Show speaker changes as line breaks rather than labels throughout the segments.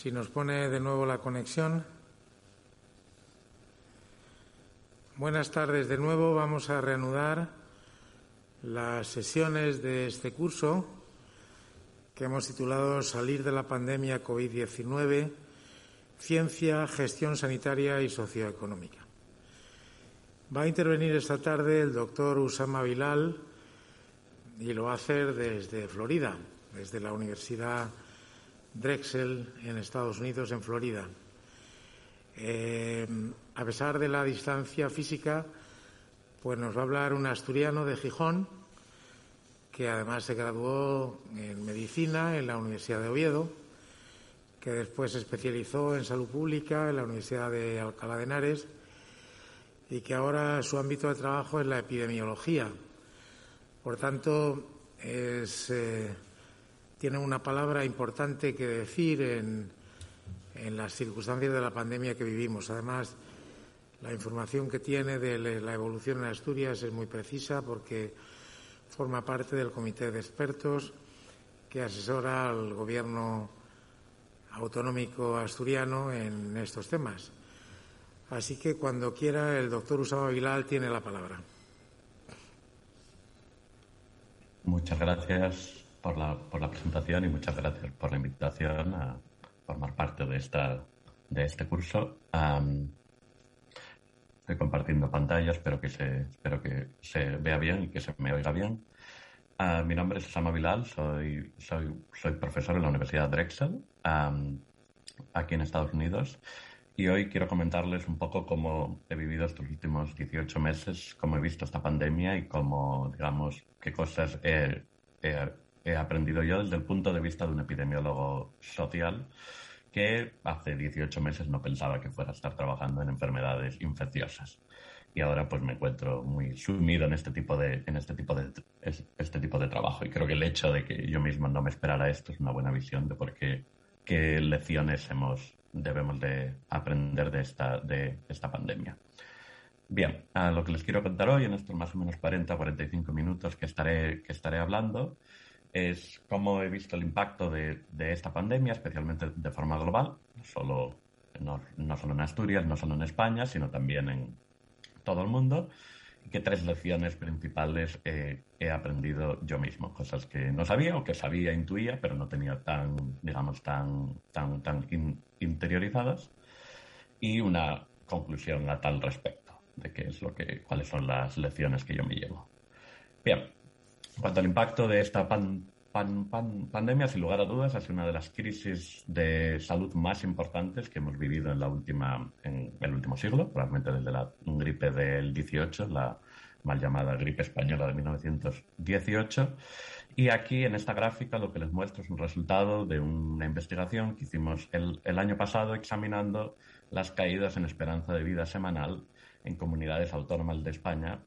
Si nos pone de nuevo la conexión. Buenas tardes de nuevo. Vamos a reanudar las sesiones de este curso que hemos titulado Salir de la pandemia COVID-19, Ciencia, Gestión Sanitaria y Socioeconómica. Va a intervenir esta tarde el doctor Usama Bilal y lo va a hacer desde Florida, desde la Universidad Drexel en Estados Unidos, en Florida. Eh, a pesar de la distancia física, pues nos va a hablar un asturiano de Gijón, que además se graduó en medicina en la Universidad de Oviedo, que después se especializó en salud pública en la Universidad de Alcalá de Henares y que ahora su ámbito de trabajo es la epidemiología. Por tanto, es, eh, tiene una palabra importante que decir en, en las circunstancias de la pandemia que vivimos. Además, la información que tiene de la evolución en Asturias es muy precisa porque forma parte del comité de expertos que asesora al gobierno autonómico asturiano en estos temas. Así que cuando quiera el doctor Usama Vilal tiene la palabra.
Muchas gracias por la, por la presentación y muchas gracias por la invitación a formar parte de, esta, de este curso. estoy compartiendo pantalla, espero que, se, espero que se vea bien y que se me oiga bien. Ah, mi nombre es Sama Bilal, soy, soy, soy, profesor en la Universidad Drexel, aquí en Estados Unidos. Y hoy quiero comentarles un poco cómo he vivido estos últimos 18 meses, cómo he visto esta pandemia y cómo, digamos, qué cosas he, he aprendido yo desde el punto de vista de un epidemiólogo social que hace 18 meses no pensaba que fuera a estar trabajando en enfermedades infecciosas. Y ahora pues me encuentro muy sumido en este tipo de, en este tipo de, este tipo de trabajo. Y creo que el hecho de que yo mismo no me esperara esto es una buena visión de por qué, qué lecciones hemos, debemos de aprender de esta, de esta pandemia. Bien, a lo que les quiero contar hoy en estos más o menos 40 45 minutos que estaré, que estaré hablando es cómo he visto el impacto de, esta pandemia, especialmente de forma global, no solo, no, solo en Asturias, no solo en España, sino también en todo el mundo, y qué tres lecciones principales he aprendido yo mismo, cosas que no sabía o que sabía, intuía, pero no tenía tan, digamos, tan, tan, tan interiorizadas, y una conclusión a tal respecto de qué es lo que, cuáles son las lecciones que yo me llevo. Bien, en cuanto al impacto de esta pandemia, sin lugar a dudas, sido una de las crisis de salud más importantes que hemos vivido en, la última, en el último siglo, probablemente desde la gripe del 18, la mal llamada gripe española de 1918. Y aquí en esta gráfica lo que les muestro es un resultado de una investigación que hicimos el, año pasado examinando las caídas en esperanza de vida semanal en comunidades autónomas de España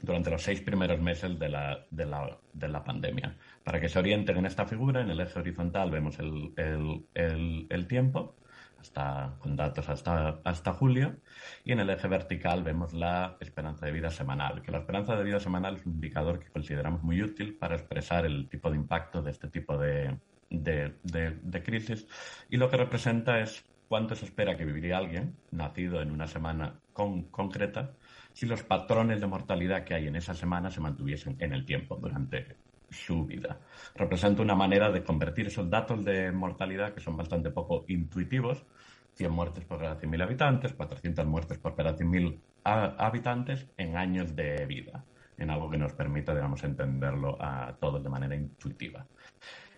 durante los seis primeros meses de la, de la, de la pandemia. Para que se orienten en esta figura, en el eje horizontal vemos el, el, el, tiempo, hasta, con datos hasta, hasta julio, y en el eje vertical vemos la esperanza de vida semanal, que la esperanza de vida semanal es un indicador que consideramos muy útil para expresar el tipo de impacto de este tipo de, de, de crisis, y lo que representa es cuánto se espera que viviría alguien nacido en una semana con, concreta si los patrones de mortalidad que hay en esa semana se mantuviesen en el tiempo durante su vida. Representa una manera de convertir esos datos de mortalidad, que son bastante poco intuitivos, 100 muertes por cada 100.000 habitantes, 400 muertes por cada 100.000 habitantes, en años de vida, en algo que nos permita, digamos, entenderlo a todos de manera intuitiva.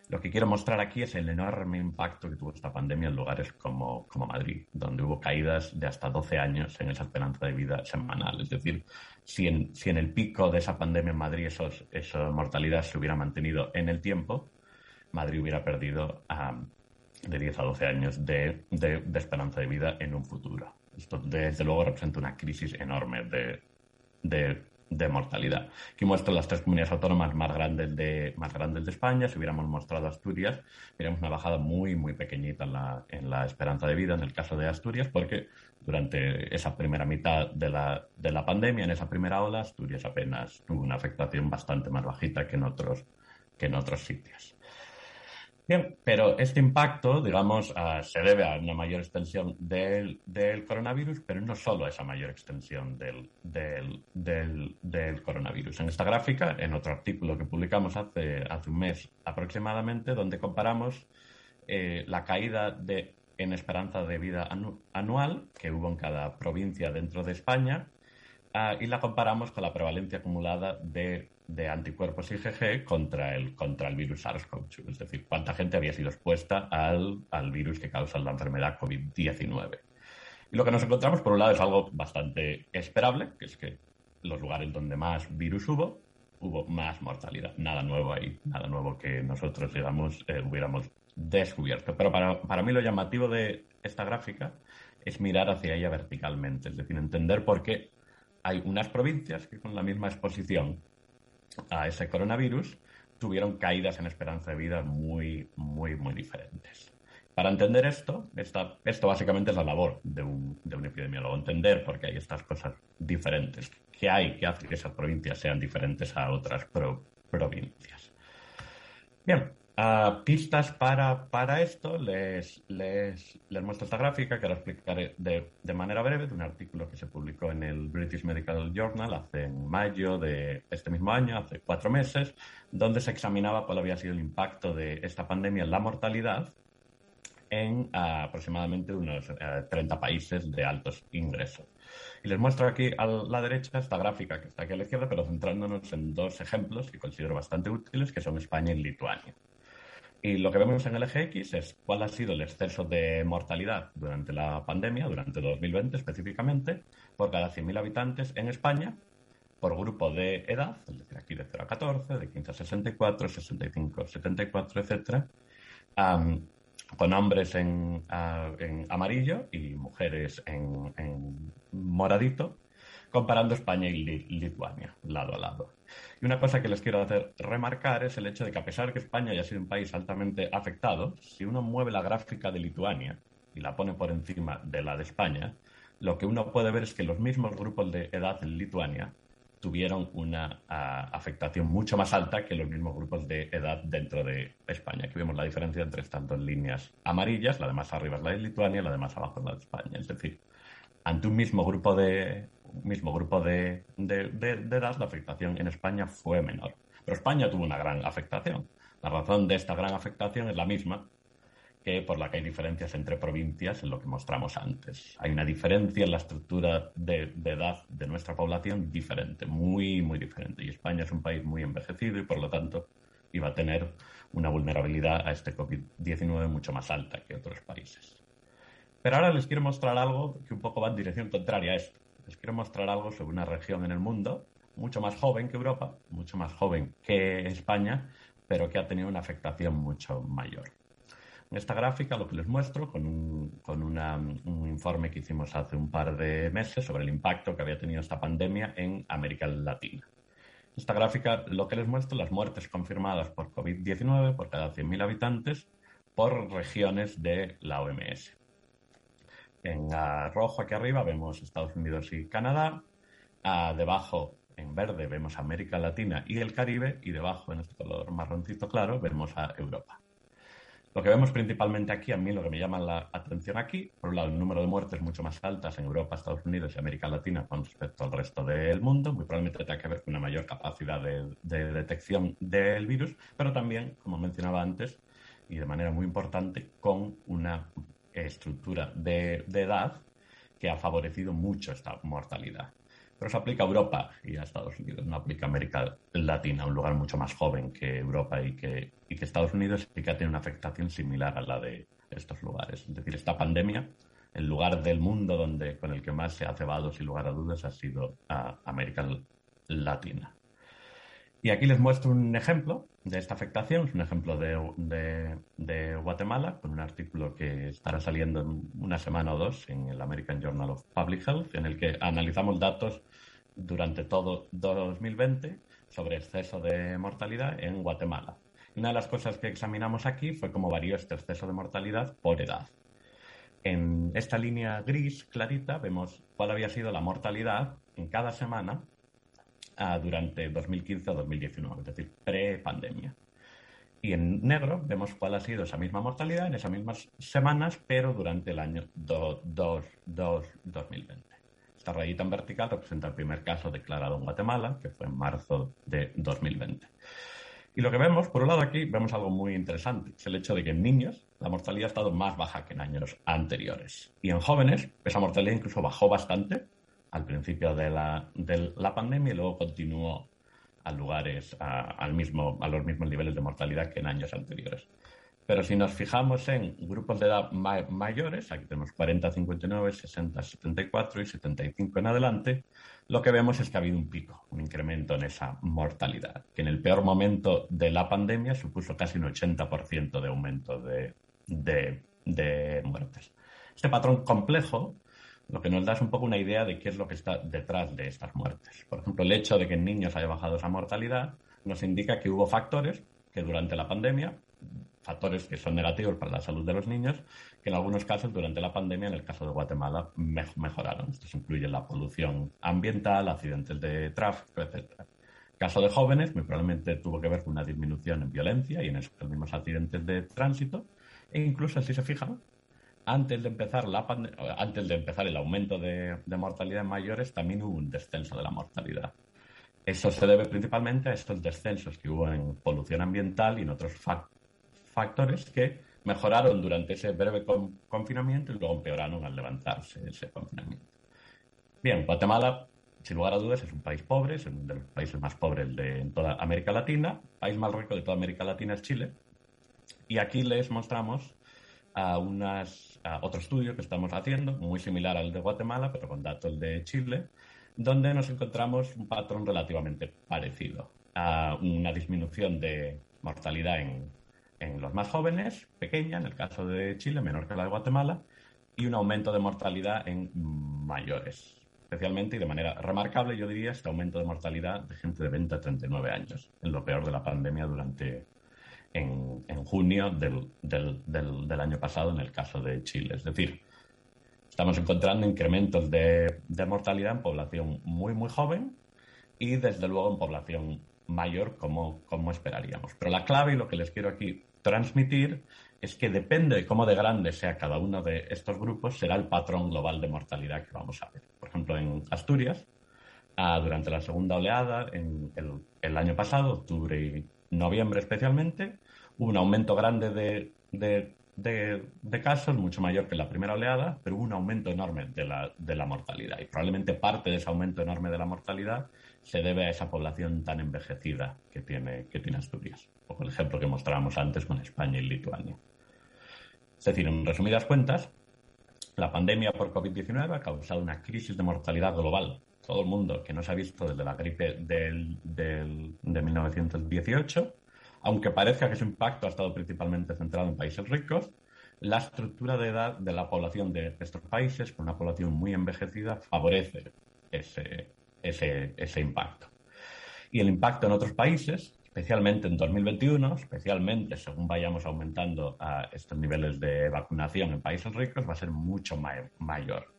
Lo que quiero mostrar aquí es el enorme impacto que tuvo esta pandemia en lugares como, como Madrid, donde hubo caídas de hasta 12 años en esa esperanza de vida semanal. Es decir, si en, si en el pico de esa pandemia en Madrid esos, esa mortalidad se hubiera mantenido en el tiempo, Madrid hubiera perdido de 10 a 12 años de, esperanza de vida en un futuro. Esto, desde luego, representa una crisis enorme de, de mortalidad. Aquí muestro las tres comunidades autónomas más grandes de, más grandes de España. Si hubiéramos mostrado Asturias, veríamos una bajada muy, muy pequeñita en la, en la esperanza de vida en el caso de Asturias, porque durante esa primera mitad de la, de la pandemia, en esa primera ola, Asturias apenas tuvo una afectación bastante más bajita que en otros, que en otros sitios. Bien, pero este impacto, digamos, ah, se debe a una mayor extensión del, coronavirus, pero no solo a esa mayor extensión del, coronavirus. En esta gráfica, en otro artículo que publicamos hace, hace un mes aproximadamente, donde comparamos eh, la caída de, en esperanza de vida anual que hubo en cada provincia dentro de España ah, y la comparamos con la prevalencia acumulada de de anticuerpos IgG contra el, contra el virus SARS-CoV-2, es decir, cuánta gente había sido expuesta al, al virus que causa la enfermedad COVID-19. Y lo que nos encontramos, por un lado, es algo bastante esperable, que es que los lugares donde más virus hubo, hubo más mortalidad. Nada nuevo ahí, nada nuevo que nosotros, digamos, eh, hubiéramos descubierto. Pero para, para mí lo llamativo de esta gráfica es mirar hacia ella verticalmente, es decir, entender por qué hay unas provincias que con la misma exposición a ese coronavirus tuvieron caídas en esperanza de vida muy, muy, muy diferentes. Para entender esto, esto básicamente es la labor de un, de un epidemiólogo, entender por qué hay estas cosas diferentes, qué hay que hace que esas provincias sean diferentes a otras provincias. Bien, pistas para, para esto, les, les, les, muestro esta gráfica que ahora explicaré de, de, manera breve de un artículo que se publicó en el British Medical Journal hace en mayo de este mismo año, hace cuatro meses, donde se examinaba cuál había sido el impacto de esta pandemia en la mortalidad en aproximadamente unos 30 eh, países de altos ingresos. Y les muestro aquí a la derecha esta gráfica que está aquí a la izquierda, pero centrándonos en dos ejemplos que considero bastante útiles, que son España y Lituania. Y lo que vemos en el eje X es cuál ha sido el exceso de mortalidad durante la pandemia, durante 2020 específicamente, por cada 100.000 habitantes en España, por grupo de edad, es decir, aquí de 0 a 14, de 15 a 64, 65 a 74, etc., con hombres en, amarillo y mujeres en, en moradito, comparando España y Lituania, lado a lado. Y una cosa que les quiero hacer remarcar es el hecho de que a pesar de que España haya sido un país altamente afectado, si uno mueve la gráfica de Lituania y la pone por encima de la de España, lo que uno puede ver es que los mismos grupos de edad en Lituania tuvieron una ah, afectación mucho más alta que los mismos grupos de edad dentro de España. Aquí vemos la diferencia entre estas dos líneas amarillas, la de más arriba es la de Lituania y la de más abajo es la de España. Es decir, ante un mismo grupo de, mismo grupo de, edad, la afectación en España fue menor. Pero España tuvo una gran afectación. La razón de esta gran afectación es la misma que por la que hay diferencias entre provincias en lo que mostramos antes. Hay una diferencia en la estructura de, edad de nuestra población diferente, muy, muy diferente. Y España es un país muy envejecido y por lo tanto iba a tener una vulnerabilidad a este COVID-19 mucho más alta que otros países. Pero ahora les quiero mostrar algo que un poco va en dirección contraria a esto les quiero mostrar algo sobre una región en el mundo mucho más joven que Europa, mucho más joven que España, pero que ha tenido una afectación mucho mayor. En esta gráfica lo que les muestro con, un, informe que hicimos hace un par de meses sobre el impacto que había tenido esta pandemia en América Latina. Esta gráfica lo que les muestro las muertes confirmadas por COVID-19 por cada 100.000 habitantes por regiones de la OMS. En rojo aquí arriba vemos Estados Unidos y Canadá. debajo en verde vemos América Latina y el Caribe y debajo en este color marroncito claro vemos a Europa. Lo que vemos principalmente aquí, a mí lo que me llama la atención aquí, por un lado el número de muertes mucho más altas en Europa, Estados Unidos y América Latina con respecto al resto del mundo, muy probablemente tenga que ver con una mayor capacidad de detección del virus, pero también, como mencionaba antes, y de manera muy importante, con una estructura de, edad que ha favorecido mucho esta mortalidad. Pero se aplica a Europa y a Estados Unidos, no aplica a América Latina, un lugar mucho más joven que Europa y que, Estados Unidos, y que tenido una afectación similar a la de estos lugares. Es decir, esta pandemia, el lugar del mundo donde, con el que más se ha cebado, sin lugar a dudas, ha sido a América Latina. Y aquí les muestro un ejemplo de esta afectación, es un ejemplo de, de, Guatemala, con un artículo que estará saliendo en una semana o dos en el American Journal of Public Health, en el que analizamos datos durante todo 2020 sobre exceso de mortalidad en Guatemala. Una de las cosas que examinamos aquí fue cómo varió este exceso de mortalidad por edad. En esta línea gris clarita vemos cuál había sido la mortalidad en cada semana durante 2015 a 2019, es decir, pre-pandemia. Y en negro vemos cuál ha sido esa misma mortalidad en esas mismas semanas, pero durante el año 2020. Esta rayita en vertical representa el primer caso declarado en Guatemala, que fue en marzo de 2020. Y lo que vemos, por un lado aquí, vemos algo muy interesante, es el hecho de que en niños la mortalidad ha estado más baja que en años anteriores. Y en jóvenes esa mortalidad incluso bajó bastante, al principio de la, de la pandemia y luego continuó a lugares, a, al mismo, a los mismos niveles de mortalidad que en años anteriores. Pero si nos fijamos en grupos de edad mayores, aquí tenemos 40, 59, 60, 74 y 75 en adelante, lo que vemos es que ha habido un pico, un incremento en esa mortalidad, que en el peor momento de la pandemia supuso casi un 80% de aumento de, de, de muertes. Este patrón complejo lo que nos da es un poco una idea de qué es lo que está detrás de estas muertes. Por ejemplo, el hecho de que en niños haya bajado esa mortalidad nos indica que hubo factores que durante la pandemia, factores que son negativos para la salud de los niños, que en algunos casos durante la pandemia, en el caso de Guatemala, mejoraron. Esto incluye la polución ambiental, accidentes de tráfico, etc. El caso de jóvenes, muy probablemente tuvo que ver con una disminución en violencia y en esos mismos accidentes de tránsito, e incluso, si se fijan, antes de empezar la antes de empezar el aumento de, mortalidad en mayores, también hubo un descenso de la mortalidad. Eso se debe principalmente a estos descensos que hubo en polución ambiental y en otros factores que mejoraron durante ese breve confinamiento y luego empeoraron al levantarse ese confinamiento. Bien, Guatemala, sin lugar a dudas, es un país pobre, es uno de los países más pobres de toda América Latina. El país más rico de toda América Latina es Chile. Y aquí les mostramos a unas otro estudio que estamos haciendo, muy similar al de Guatemala, pero con datos de Chile, donde nos encontramos un patrón relativamente parecido a una disminución de mortalidad en, en los más jóvenes, pequeña, en el caso de Chile, menor que la de Guatemala, y un aumento de mortalidad en mayores. Especialmente y de manera remarcable, yo diría, este aumento de mortalidad de gente de 20 a 39 años, en lo peor de la pandemia durante en, junio del, del, año pasado en el caso de Chile. Es decir, estamos encontrando incrementos de, mortalidad en población muy, muy joven y desde luego en población mayor como, como esperaríamos. Pero la clave y lo que les quiero aquí transmitir es que depende de cómo de grande sea cada uno de estos grupos, será el patrón global de mortalidad que vamos a ver. Por ejemplo, en Asturias, ah, durante la segunda oleada, en el, el año pasado, octubre y noviembre especialmente, hubo un aumento grande de, de, casos, mucho mayor que la primera oleada, pero hubo un aumento enorme de la, de la mortalidad. Y probablemente parte de ese aumento enorme de la mortalidad se debe a esa población tan envejecida que tiene, que tiene Asturias. O el ejemplo que mostrábamos antes con España y Lituania. Es decir, en resumidas cuentas, la pandemia por COVID-19 ha causado una crisis de mortalidad global. Todo el mundo que no se ha visto desde la gripe del, del, de 1918 aunque parezca que su impacto ha estado principalmente centrado en países ricos, la estructura de edad de la población de estos países, con una población muy envejecida, favorece ese, ese, ese impacto. Y el impacto en otros países, especialmente en 2021, especialmente según vayamos aumentando a estos niveles de vacunación en países ricos, va a ser mucho mayor.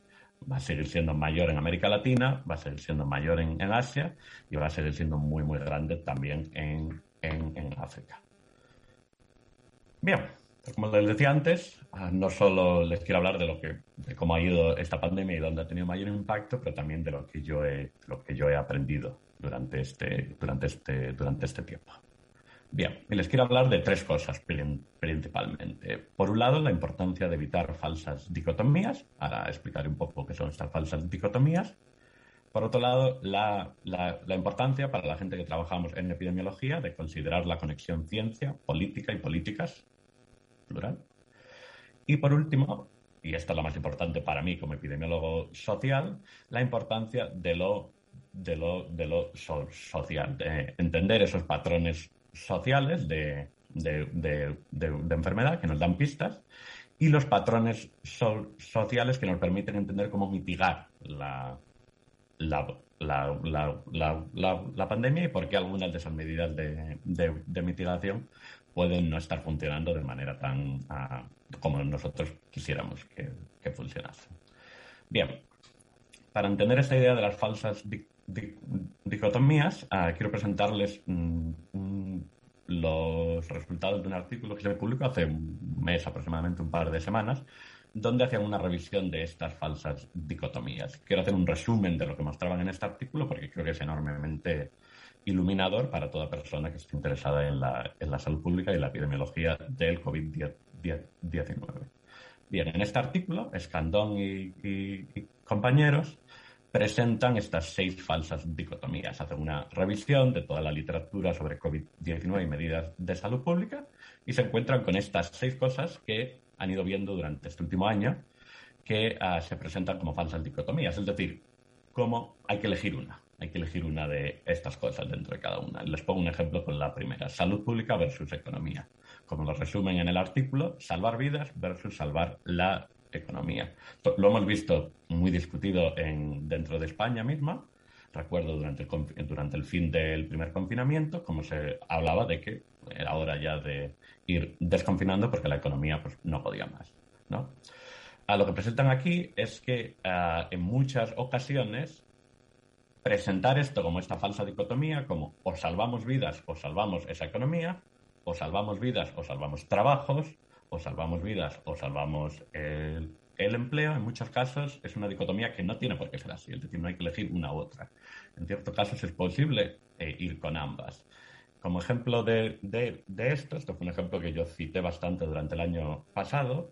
Va a seguir siendo mayor en América Latina, va a seguir siendo mayor en, en Asia y va a seguir siendo muy, muy grande también en en, África. Bien, como les decía antes, ah, no solo les quiero hablar de lo que, de cómo ha ido esta pandemia y dónde ha tenido mayor impacto, pero también de lo que yo he, lo que yo he aprendido durante este, durante este, durante este tiempo. Bien, y les quiero hablar de tres cosas principalmente. Por un lado, la importancia de evitar falsas dicotomías. Ahora explicaré un poco qué son estas falsas dicotomías. Por otro lado, la, importancia para la gente que trabajamos en epidemiología de considerar la conexión ciencia, política y políticas, plural. Y por último, y esta es la más importante para mí como epidemiólogo social, la importancia de lo de lo, de lo social, de entender esos patrones sociales de, enfermedad que nos dan pistas y los patrones sociales que nos permiten entender cómo mitigar la, la, pandemia y por qué algunas de esas medidas de, mitigación pueden no estar funcionando de manera tan ah, como nosotros quisiéramos que, que funcionasen. Bien, para entender esta idea de las falsas dicotomías, ah, quiero presentarles mm, los resultados de un artículo que se publicó hace un mes, aproximadamente un par de semanas, donde hacían una revisión de estas falsas dicotomías. Quiero hacer un resumen de lo que mostraban en este artículo porque creo que es enormemente iluminador para toda persona que esté interesada en la, en la salud pública y la epidemiología del COVID-19. Bien, en este artículo, Escandón y, compañeros presentan estas seis falsas dicotomías. Hacen una revisión de toda la literatura sobre COVID-19 y medidas de salud pública y se encuentran con estas seis cosas que han ido viendo durante este último año que ah, se presentan como falsas dicotomías. Es decir, cómo hay que elegir una. Hay que elegir una de estas cosas dentro de cada una. Les pongo un ejemplo con la primera, salud pública versus economía como lo resumen en el artículo, salvar vidas versus salvar la economía. Lo hemos visto muy discutido en, dentro de España misma. Recuerdo durante el, fin del primer confinamiento, como se hablaba de que era hora ya de ir desconfinando porque la economía pues, no podía más. ¿no? A lo que presentan aquí es que ah, en muchas ocasiones presentar esto como esta falsa dicotomía, como o salvamos vidas o salvamos esa economía, o salvamos vidas o salvamos trabajos, o salvamos vidas o salvamos el, empleo, en muchos casos es una dicotomía que no tiene por qué ser así, es decir, no hay que elegir una u otra. En ciertos casos es posible eh, ir con ambas. Como ejemplo de, esto, esto fue un ejemplo que yo cité bastante durante el año pasado,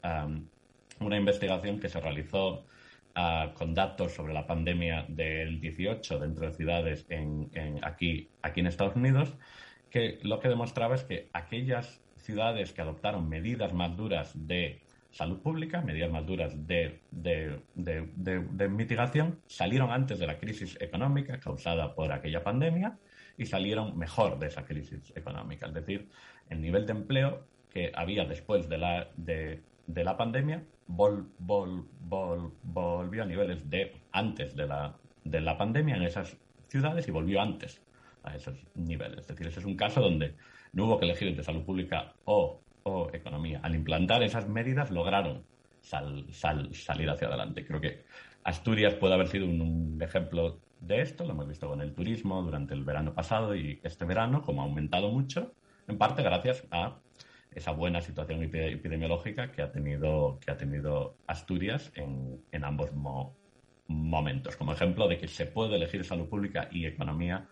una investigación que se realizó ah, con datos sobre la pandemia del 18 dentro de ciudades en, aquí, aquí en Estados Unidos, que lo que demostraba es que aquellas ciudades que adoptaron medidas más duras de salud pública, medidas más duras de, mitigación, salieron antes de la crisis económica causada por aquella pandemia y salieron mejor de esa crisis económica. Es decir, el nivel de empleo que había después de la, de, la pandemia volvió a niveles de antes de la, de la pandemia en esas ciudades y volvió antes a esos niveles. Es decir, ese es un caso donde no hubo que elegir entre salud pública o, economía. Al implantar esas medidas lograron salir hacia adelante. Creo que Asturias puede haber sido un, ejemplo de esto, lo hemos visto con el turismo durante el verano pasado y este verano, como ha aumentado mucho, en parte gracias a esa buena situación epidemiológica que ha tenido, que ha tenido Asturias en, ambos momentos, como ejemplo de que se puede elegir salud pública y economía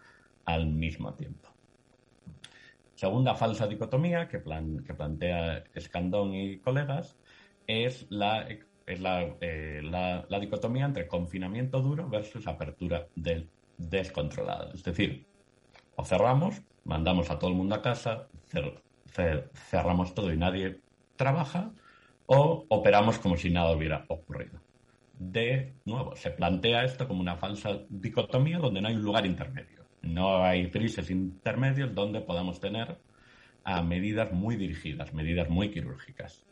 al mismo tiempo. Segunda falsa dicotomía que, plantea Escandón y colegas es, la, eh, la, dicotomía entre confinamiento duro versus apertura descontrolada. Es decir, o cerramos, mandamos a todo el mundo a casa, cerramos todo y nadie trabaja, o operamos como si nada hubiera ocurrido. De nuevo, se plantea esto como una falsa dicotomía donde no hay un lugar intermedio. No hay grises intermedios donde podamos tener medidas muy dirigidas, medidas muy quirúrgicas.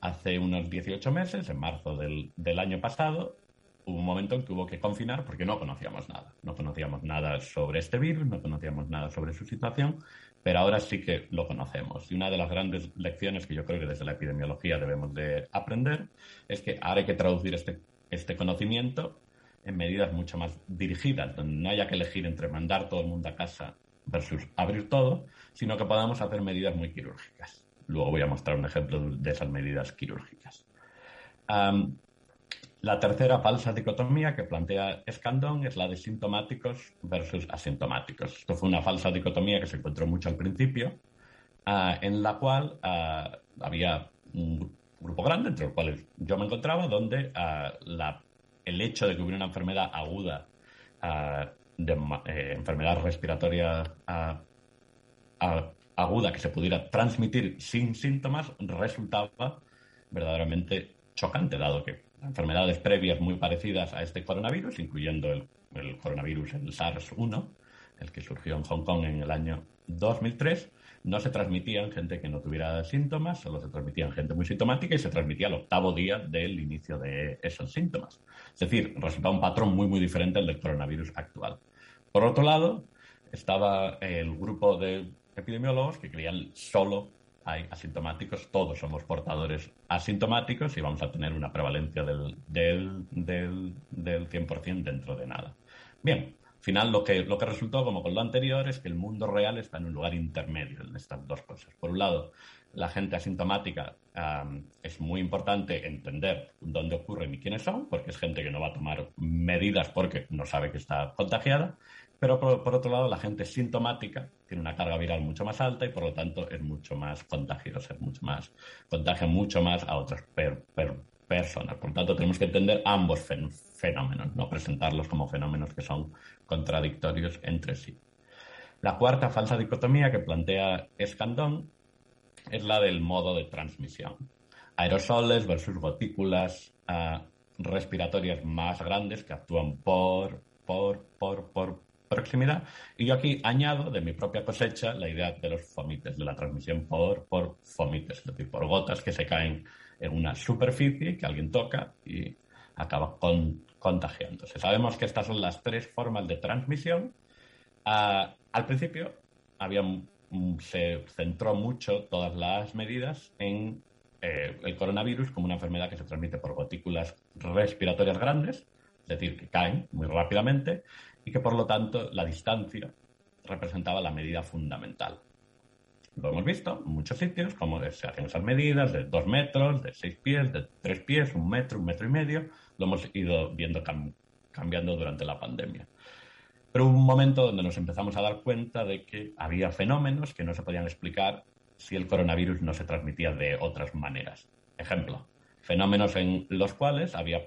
Hace unos 18 meses, en marzo del, año pasado, hubo un momento en que hubo que confinar porque no conocíamos nada. No conocíamos nada sobre este virus, no conocíamos nada sobre su situación, pero ahora sí que lo conocemos. Y una de las grandes lecciones que yo creo que desde la epidemiología debemos de aprender es que ahora hay que traducir este, este conocimiento en medidas mucho más dirigidas, donde no haya que elegir entre mandar todo el mundo a casa versus abrir todo, sino que podamos hacer medidas muy quirúrgicas. Luego voy a mostrar un ejemplo de esas medidas quirúrgicas. la tercera falsa dicotomía que plantea Escandón es la de sintomáticos versus asintomáticos. Esto fue una falsa dicotomía que se encontró mucho al principio, ah, en la cual ah, había un grupo grande, entre los cuales yo me encontraba, donde ah, la el hecho de que hubiera una enfermedad aguda, ah, eh, enfermedad respiratoria ah, ah, aguda que se pudiera transmitir sin síntomas resultaba verdaderamente chocante, dado que enfermedades previas muy parecidas a este coronavirus, incluyendo el el coronavirus, el SARS-1, el que surgió en Hong Kong en el año 2003, no se transmitía en gente que no tuviera síntomas, solo se transmitía en gente muy sintomática y se transmitía al octavo día del inicio de esos síntomas. Es decir, resultaba un patrón muy, muy diferente al del coronavirus actual. Por otro lado, estaba el grupo de epidemiólogos que creían solo hay asintomáticos, todos somos portadores asintomáticos y vamos a tener una prevalencia del, del, del, del 100% dentro de nada. Bien, final lo que, lo que resultó, como con lo anterior, es que el mundo real está en un lugar intermedio en estas dos cosas. Por un lado, la gente asintomática es muy importante entender dónde ocurren y quiénes son, porque es gente que no va a tomar medidas porque no sabe que está contagiada. Pero por, otro lado, la gente sintomática tiene una carga viral mucho más alta y por lo tanto es mucho más contagiosa, es mucho más, contagia mucho más a otras personas. Por lo tanto, tenemos que entender ambos fenómenos, no presentarlos como fenómenos que son contradictorios entre sí. La cuarta falsa dicotomía que plantea Escandón es la del modo de transmisión. Aerosoles versus gotículas ah, respiratorias más grandes que actúan por, por, por, por proximidad. Y yo aquí añado de mi propia cosecha la idea de los fomites, de la transmisión por, por fomites, es decir, por gotas que se caen en una superficie que alguien toca y acaba con, contagiándose. Sabemos que estas son las tres formas de transmisión. Ah, al principio había, se centró mucho todas las medidas en eh, el coronavirus como una enfermedad que se transmite por gotículas respiratorias grandes, es decir, que caen muy rápidamente, y que por lo tanto la distancia representaba la medida fundamental. Lo hemos visto en muchos sitios, como se hacen esas medidas de dos metros, de seis pies, de tres pies, un metro, un metro y medio. Lo hemos ido viendo cambiando durante la pandemia. Pero hubo un momento donde nos empezamos a dar cuenta de que había fenómenos que no se podían explicar si el coronavirus no se transmitía de otras maneras. Ejemplo, fenómenos en los cuales había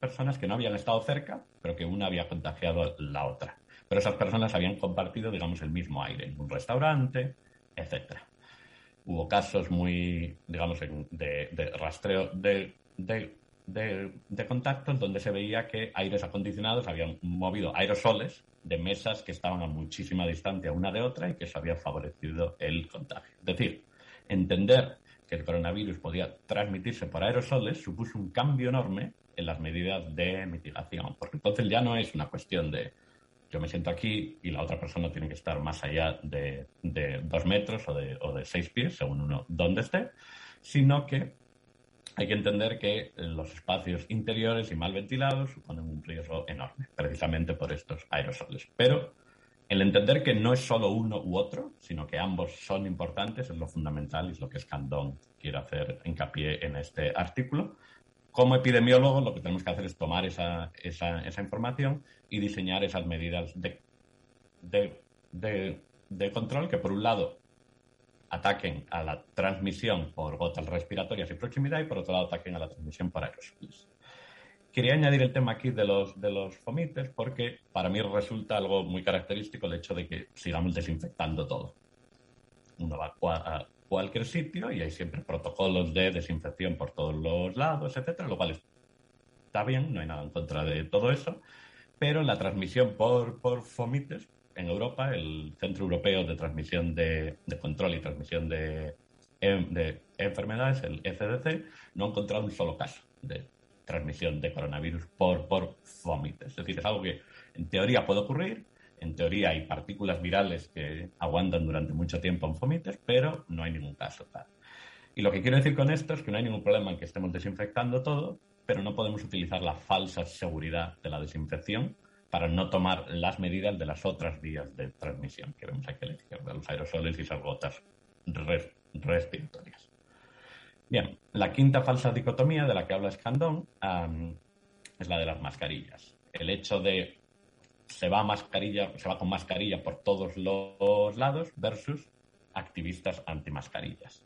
personas que no habían estado cerca, pero que una había contagiado a la otra. Pero esas personas habían compartido, digamos, el mismo aire en un restaurante, etc. Hubo casos muy, digamos, de, rastreo de, de, contactos donde se veía que aires acondicionados habían movido aerosoles de mesas que estaban a muchísima distancia una de otra y que eso había favorecido el contagio. Es decir, entender que el coronavirus podía transmitirse por aerosoles supuso un cambio enorme en las medidas de mitigación, porque entonces ya no es una cuestión de yo me siento aquí y la otra persona tiene que estar más allá de, dos metros o de, o de, seis pies, según uno donde esté, sino que hay que entender que los espacios interiores y mal ventilados suponen un riesgo enorme, precisamente por estos aerosoles. Pero el entender que no es solo uno u otro, sino que ambos son importantes es lo fundamental y es lo que Scandón quiere hacer hincapié en este artículo. Como epidemiólogo, lo que tenemos que hacer es tomar esa, esa, información y diseñar esas medidas de, de, de control que, por un lado, ataquen a la transmisión por gotas respiratorias y proximidad y, por otro lado, ataquen a la transmisión por aerosoles. Quería añadir el tema aquí de los, de los fomites porque para mí resulta algo muy característico el hecho de que sigamos desinfectando todo. Uno va a cualquier sitio y hay siempre protocolos de desinfección por todos los lados, etcétera, lo cual está bien, no hay nada en contra de todo eso, pero la transmisión por, por fomites en Europa, el Centro Europeo de Transmisión de, Control y Transmisión de, de Enfermedades, el ECDC, no ha encontrado un solo caso de transmisión de coronavirus por, por. Es decir, es algo que en teoría puede ocurrir, en teoría hay partículas virales que aguantan durante mucho tiempo en fomites, pero no hay ningún caso tal. Y lo que quiero decir con esto es que no hay ningún problema en que estemos desinfectando todo, pero no podemos utilizar la falsa seguridad de la desinfección para no tomar las medidas de las otras vías de transmisión que vemos aquí a la izquierda, los aerosoles y esas gotas respiratorias. Bien, la quinta falsa dicotomía de la que habla Escandón es la de las mascarillas. El hecho de se va mascarilla, se va con mascarilla por todos los lados versus activistas antimascarillas.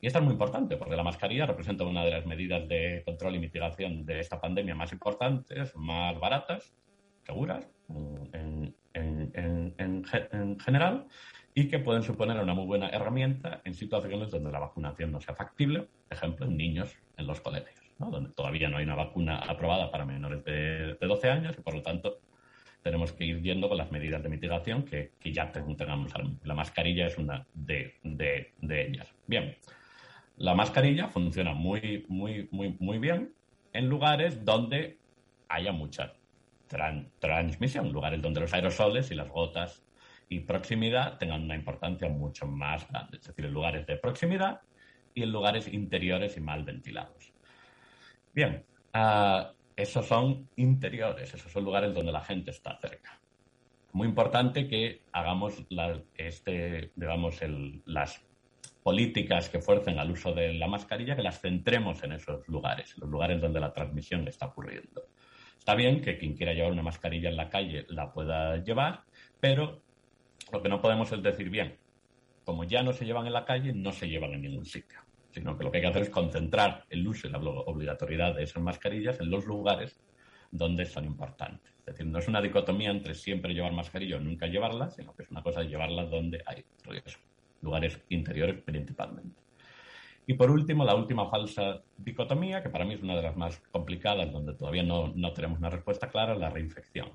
Y esto es muy importante porque la mascarilla representa una de las medidas de control y mitigación de esta pandemia más importantes, más baratas, seguras en, en general y que pueden suponer una muy buena herramienta en situaciones donde la vacunación no sea factible, ejemplo, en niños en los colegios. donde todavía no hay una vacuna aprobada para menores de, 12 años y por lo tanto tenemos que ir yendo con las medidas de mitigación que, ya tengamos. La mascarilla es una de, ellas. Bien, la mascarilla funciona muy, muy, muy, muy bien en lugares donde haya transmisión, lugares donde los aerosoles y las gotas y proximidad tengan una importancia mucho más grande, es decir, en lugares de proximidad y en lugares interiores y mal ventilados. Bien, uh, esos son interiores, esos son lugares donde la gente está cerca. Muy importante que hagamos este, digamos, las políticas que fuercen al uso de la mascarilla, que las centremos en esos lugares, los lugares donde la transmisión está ocurriendo. Está bien que quien quiera llevar una mascarilla en la calle la pueda llevar, pero lo que no podemos es decir, bien, como ya no se llevan en la calle, no se llevan en ningún sitio. Sino que lo que hay que hacer es concentrar el uso y la obligatoriedad de esas mascarillas en los lugares donde son importantes. Es decir, no es una dicotomía entre siempre llevar mascarilla o nunca llevarla, sino que es una cosa de llevarla donde hay riesgo. Lugares interiores principalmente. Y por último, la última falsa dicotomía, que para mí es una de las más complicadas, donde todavía no, no tenemos una respuesta clara, es la reinfección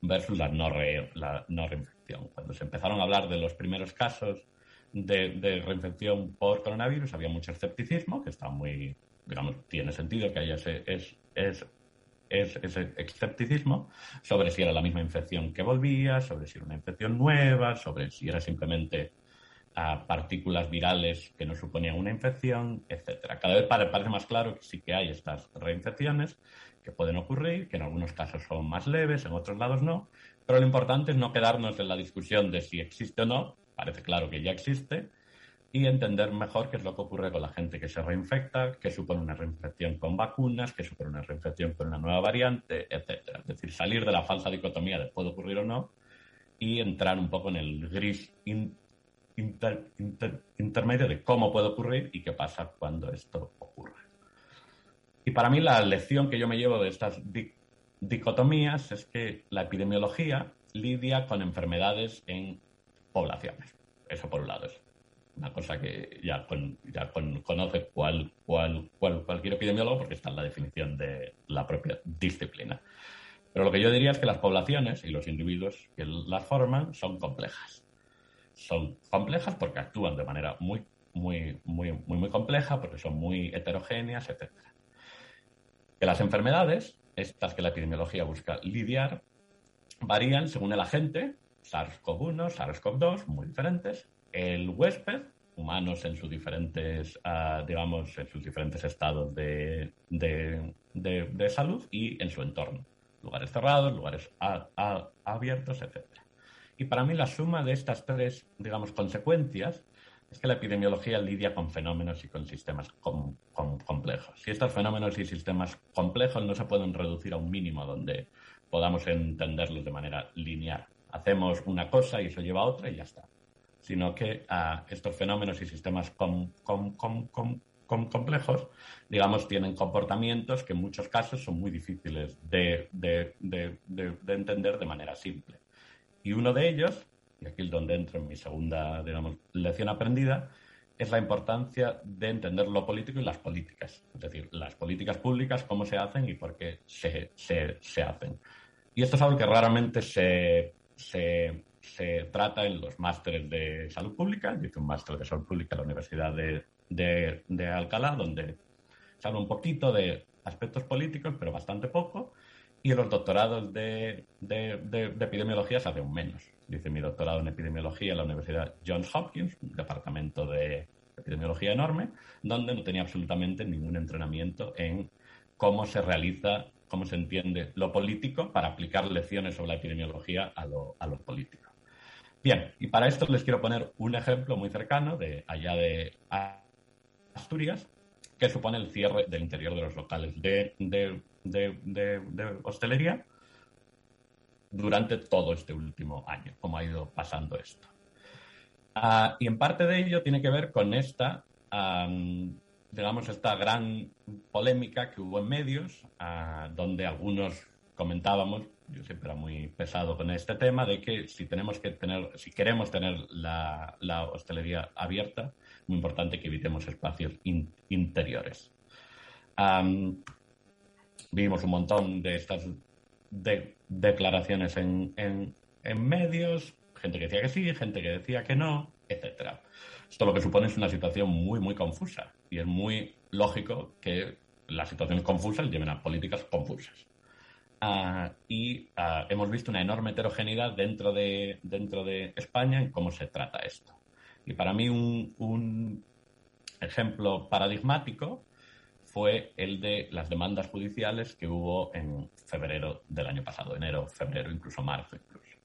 versus la no, la no reinfección. Cuando se empezaron a hablar de los primeros casos de, reinfección por coronavirus había mucho escepticismo, que está muy, digamos, tiene sentido que haya ese, es, es, ese escepticismo sobre si era la misma infección que volvía, sobre si era una infección nueva, sobre si era simplemente a partículas virales que no suponían una infección, etcétera. Cada vez parece más claro que sí que hay estas reinfecciones que pueden ocurrir, que en algunos casos son más leves, en otros lados no, pero lo importante es no quedarnos en la discusión de si existe o no, parece claro que ya existe, y entender mejor qué es lo que ocurre con la gente que se reinfecta, qué supone una reinfección con vacunas, qué supone una reinfección con una nueva variante, etcétera. Es decir, salir de la falsa dicotomía de puede ocurrir o no y entrar un poco en el gris intermedio de cómo puede ocurrir y qué pasa cuando esto ocurre. Y para mí la lección que yo me llevo de estas dicotomías es que la epidemiología lidia con enfermedades en poblaciones. Eso por un lado es una cosa que ya, ya conoce cual, cual, cual, cualquier epidemiólogo porque está en la definición de la propia disciplina. Pero lo que yo diría es que las poblaciones y los individuos que las forman son complejas. Son complejas porque actúan de manera muy, muy, muy, muy, muy compleja, porque son muy heterogéneas, etc. Que las enfermedades, estas que la epidemiología busca lidiar, varían según el agente, SARS-CoV-1, SARS-CoV-2, muy diferentes, el huésped, humanos en sus diferentes, uh, digamos, en sus diferentes estados de, de, de, salud y en su entorno, lugares cerrados, lugares abiertos, etc. Y para mí la suma de estas tres, digamos, consecuencias es que la epidemiología lidia con fenómenos y con sistemas complejos. Si estos fenómenos y sistemas complejos no se pueden reducir a un mínimo donde podamos entenderlos de manera lineal. Hacemos una cosa y eso lleva a otra y ya está. Sino que estos fenómenos y sistemas complejos, digamos, tienen comportamientos que en muchos casos son muy difíciles de entender de manera simple. Y uno de ellos y aquí es donde entro en mi segunda, digamos, lección aprendida, es la importancia de entender lo político y las políticas. Es decir, las políticas públicas, cómo se hacen y por qué se, se, hacen. Y esto es algo que raramente se, se, se trata en los másteres de salud pública. Yo hice un máster de salud pública en la Universidad de, de, de Alcalá, donde se habla un poquito de aspectos políticos, pero bastante poco. Y los doctorados de, de, de, epidemiología se hace menos. Hice mi doctorado en epidemiología en la Universidad Johns Hopkins, un departamento de epidemiología enorme, donde no tenía absolutamente ningún entrenamiento en cómo se realiza, cómo se entiende lo político para aplicar lecciones sobre la epidemiología a lo, a político. Bien, y para esto les quiero poner un ejemplo muy cercano de allá de Asturias, que supone el cierre del interior de los locales de, hostelería durante todo este último año, como ha ido pasando esto. Ah, y en parte de ello tiene que ver con esta, digamos, esta gran polémica que hubo en medios, ah, donde algunos comentábamos, yo siempre era muy pesado con este tema, de que si tenemos que tener, si queremos tener la hostelería abierta, muy importante que evitemos espacios interiores. Vimos un montón de estas declaraciones en, en, medios, gente que decía que sí, gente que decía que no, etcétera. Esto lo que supone es una situación muy, muy confusa y es muy lógico que las situaciones confusas lleven a políticas confusas. Ah, y ah, hemos visto una enorme heterogeneidad dentro de, dentro de España en cómo se trata esto. Y para mí un ejemplo paradigmático fue el de las demandas judiciales que hubo en febrero del año pasado, enero, febrero, incluso marzo incluso.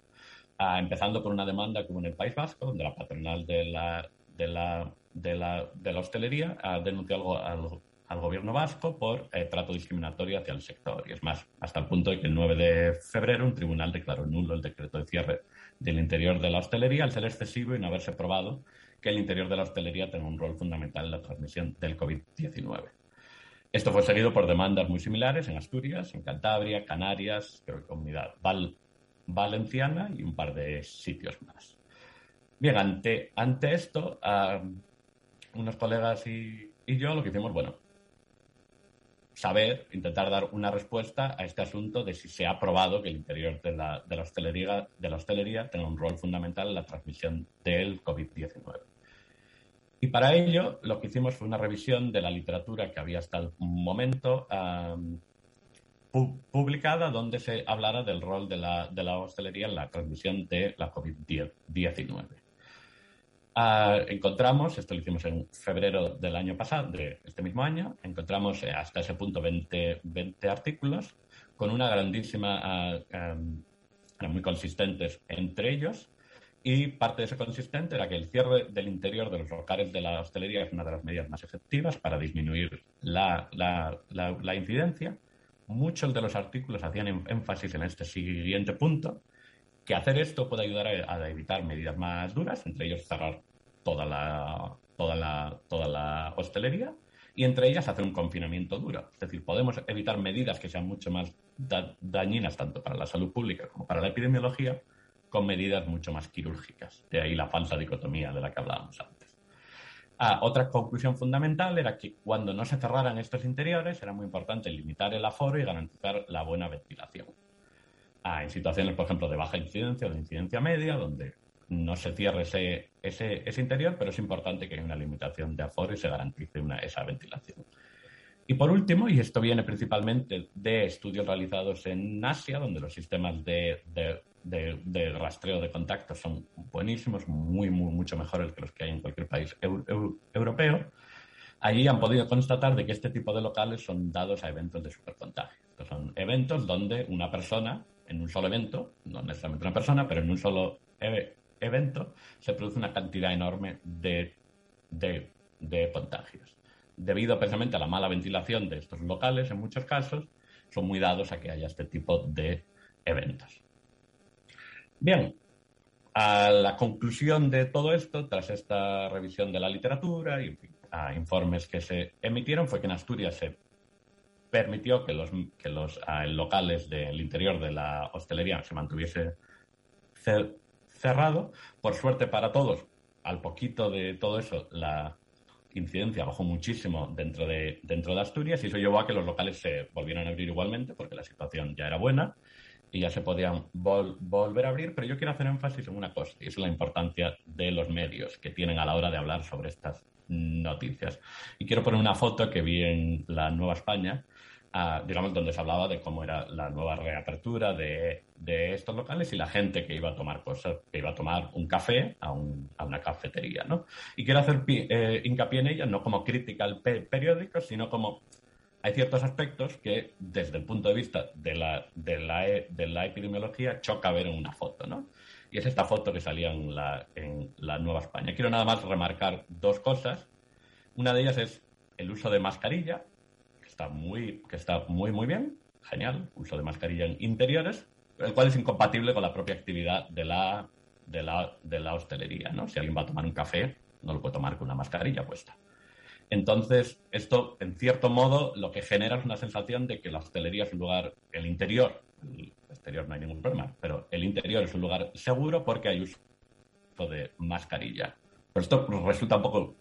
Ah, empezando por una demanda como en el País Vasco, donde la patronal de la, de la, de la, de la hostelería ha denunciado al, al gobierno vasco por eh, trato discriminatorio hacia el sector. Y es más, hasta el punto de que el 9 de febrero un tribunal declaró nulo el decreto de cierre del interior de la hostelería al ser excesivo y no haberse probado que el interior de la hostelería tenga un rol fundamental en la transmisión del COVID-19. Esto fue seguido por demandas muy similares en Asturias, en Cantabria, Canarias, creo que Comunidad Valenciana y un par de sitios más. Bien, ante, esto, unos colegas y, yo lo que hicimos, bueno, saber, intentar dar una respuesta a este asunto de si se ha probado que el interior de la, de la, hostelería, de la hostelería tenga un rol fundamental en la transmisión del COVID-19. Y para ello lo que hicimos fue una revisión de la literatura que había hasta el momento publicada donde se hablara del rol de la, hostelería en la transmisión de la COVID-19. Ah, encontramos, esto lo hicimos en febrero del año pasado, de este mismo año, encontramos eh, hasta ese punto 20, 20 artículos con una grandísima, ah, muy consistentes entre ellos, y parte de ese consistente era que el cierre del interior de los locales de la hostelería es una de las medidas más efectivas para disminuir la, la, incidencia. Muchos de los artículos hacían énfasis en este siguiente punto, que hacer esto puede ayudar a, evitar medidas más duras, entre ellos cerrar toda la, toda la, toda la hostelería y entre ellas hacer un confinamiento duro. Es decir, podemos evitar medidas que sean mucho más dañinas tanto para la salud pública como para la epidemiología con medidas mucho más quirúrgicas. De ahí la falsa dicotomía de la que hablábamos antes. Ah, otra conclusión fundamental era que cuando no se cerraran estos interiores era muy importante limitar el aforo y garantizar la buena ventilación. Ah, en situaciones, por ejemplo, de baja incidencia o de incidencia media, donde no se cierre ese, ese, interior, pero es importante que haya una limitación de aforo y se garantice una, esa ventilación. Y por último, y esto viene principalmente de estudios realizados en Asia, donde los sistemas de, rastreo de contactos son buenísimos, muy, muy, mucho mejores que los que hay en cualquier país europeo. Allí han podido constatar de que este tipo de locales son dados a eventos de supercontagio. Estos son eventos donde una persona, en un solo evento, no necesariamente una persona, pero en un solo evento, se produce una cantidad enorme de, de, de contagios debido precisamente a la mala ventilación de estos locales, en muchos casos, son muy dados a que haya este tipo de eventos. Bien, a la conclusión de todo esto, tras esta revisión de la literatura y a informes que se emitieron, fue que en Asturias se permitió que los, que los locales del interior de la hostelería se mantuviese cerrado. Por suerte para todos, al poquito de todo eso, la incidencia bajó muchísimo dentro de, dentro de Asturias y eso llevó a que los locales se volvieran a abrir igualmente porque la situación ya era buena y ya se podían volver a abrir, pero yo quiero hacer énfasis en una cosa, y es la importancia de los medios que tienen a la hora de hablar sobre estas noticias. Y quiero poner una foto que vi en la Nueva España, ah, digamos, donde se hablaba de cómo era la nueva reapertura de, de, estos locales y la gente que iba a tomar cosas, que iba a tomar un café a, a una cafetería, ¿no? Y quiero hacer eh, hincapié en ella, no como crítica al periódico, sino como hay ciertos aspectos que, desde el punto de vista de la, de la, e, de la epidemiología, choca ver en una foto, ¿no? Y es esta foto que salía en la, en la Nueva España. Quiero nada más remarcar dos cosas. Una de ellas es el uso de mascarilla, que está muy, que está muy, muy bien, genial, uso de mascarilla en interiores, el cual es incompatible con la propia actividad de la, de la, de la hostelería, ¿no? Si alguien va a tomar un café, no lo puede tomar con una mascarilla puesta. Entonces, esto, en cierto modo, lo que genera es una sensación de que la hostelería es un lugar, el interior, el exterior no hay ningún problema, pero el interior es un lugar seguro porque hay uso de mascarilla. Pero esto resulta un poco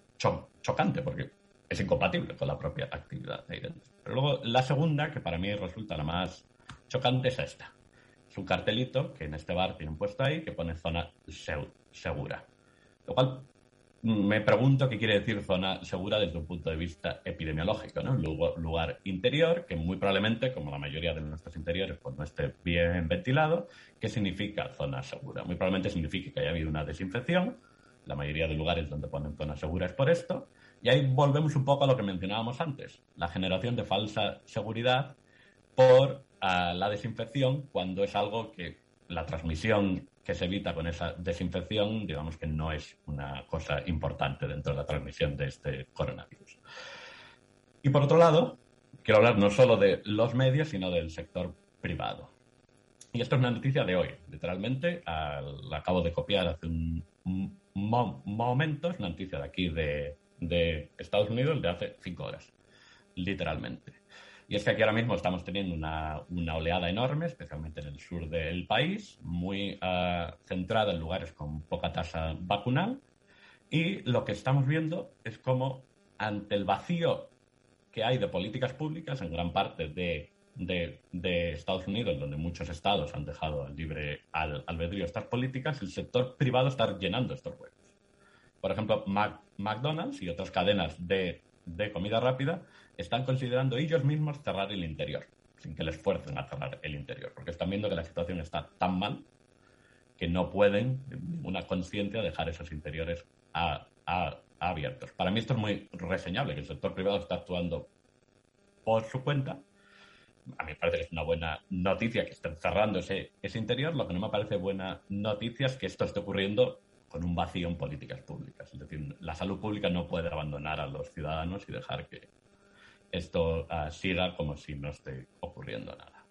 chocante porque es incompatible con la propia actividad dentro. Pero luego la segunda, que para mí resulta la más chocante, es esta. Es un cartelito que en este bar tienen puesto ahí que pone zona segura. Lo cual me pregunto qué quiere decir zona segura desde un punto de vista epidemiológico, ¿no? Lugar, lugar interior que muy probablemente, como la mayoría de nuestros interiores, pues no esté bien ventilado. ¿Qué significa zona segura? Muy probablemente significa que haya habido una desinfección. La mayoría de lugares donde ponen zona segura es por esto. Y ahí volvemos un poco a lo que mencionábamos antes, la generación de falsa seguridad por ah, la desinfección cuando es algo que la transmisión que se evita con esa desinfección, digamos que no es una cosa importante dentro de la transmisión de este coronavirus. Y por otro lado, quiero hablar no solo de los medios, sino del sector privado. Y esto es una noticia de hoy, literalmente, la acabo de copiar hace un, momento, es una noticia de aquí de, de Estados Unidos de hace cinco horas, literalmente. Y es que aquí ahora mismo estamos teniendo una, oleada enorme, especialmente en el sur del país, muy uh, centrada en lugares con poca tasa vacunal. Y lo que estamos viendo es como ante el vacío que hay de políticas públicas en gran parte de, de, Estados Unidos, donde muchos estados han dejado libre al, albedrío estas políticas, el sector privado está llenando estos huecos. Por ejemplo, McDonald's y otras cadenas de, de comida rápida están considerando ellos mismos cerrar el interior, sin que les fuercen a cerrar el interior, porque están viendo que la situación está tan mal que no pueden, una conciencia, dejar esos interiores abiertos. Para mí esto es muy reseñable, que el sector privado está actuando por su cuenta. A mí me parece que es una buena noticia que estén cerrando ese, ese interior. Lo que no me parece buena noticia es que esto esté ocurriendo con un vacío en políticas públicas. Es decir, la salud pública no puede abandonar a los ciudadanos y dejar que, esto ah, siga como si no esté ocurriendo nada.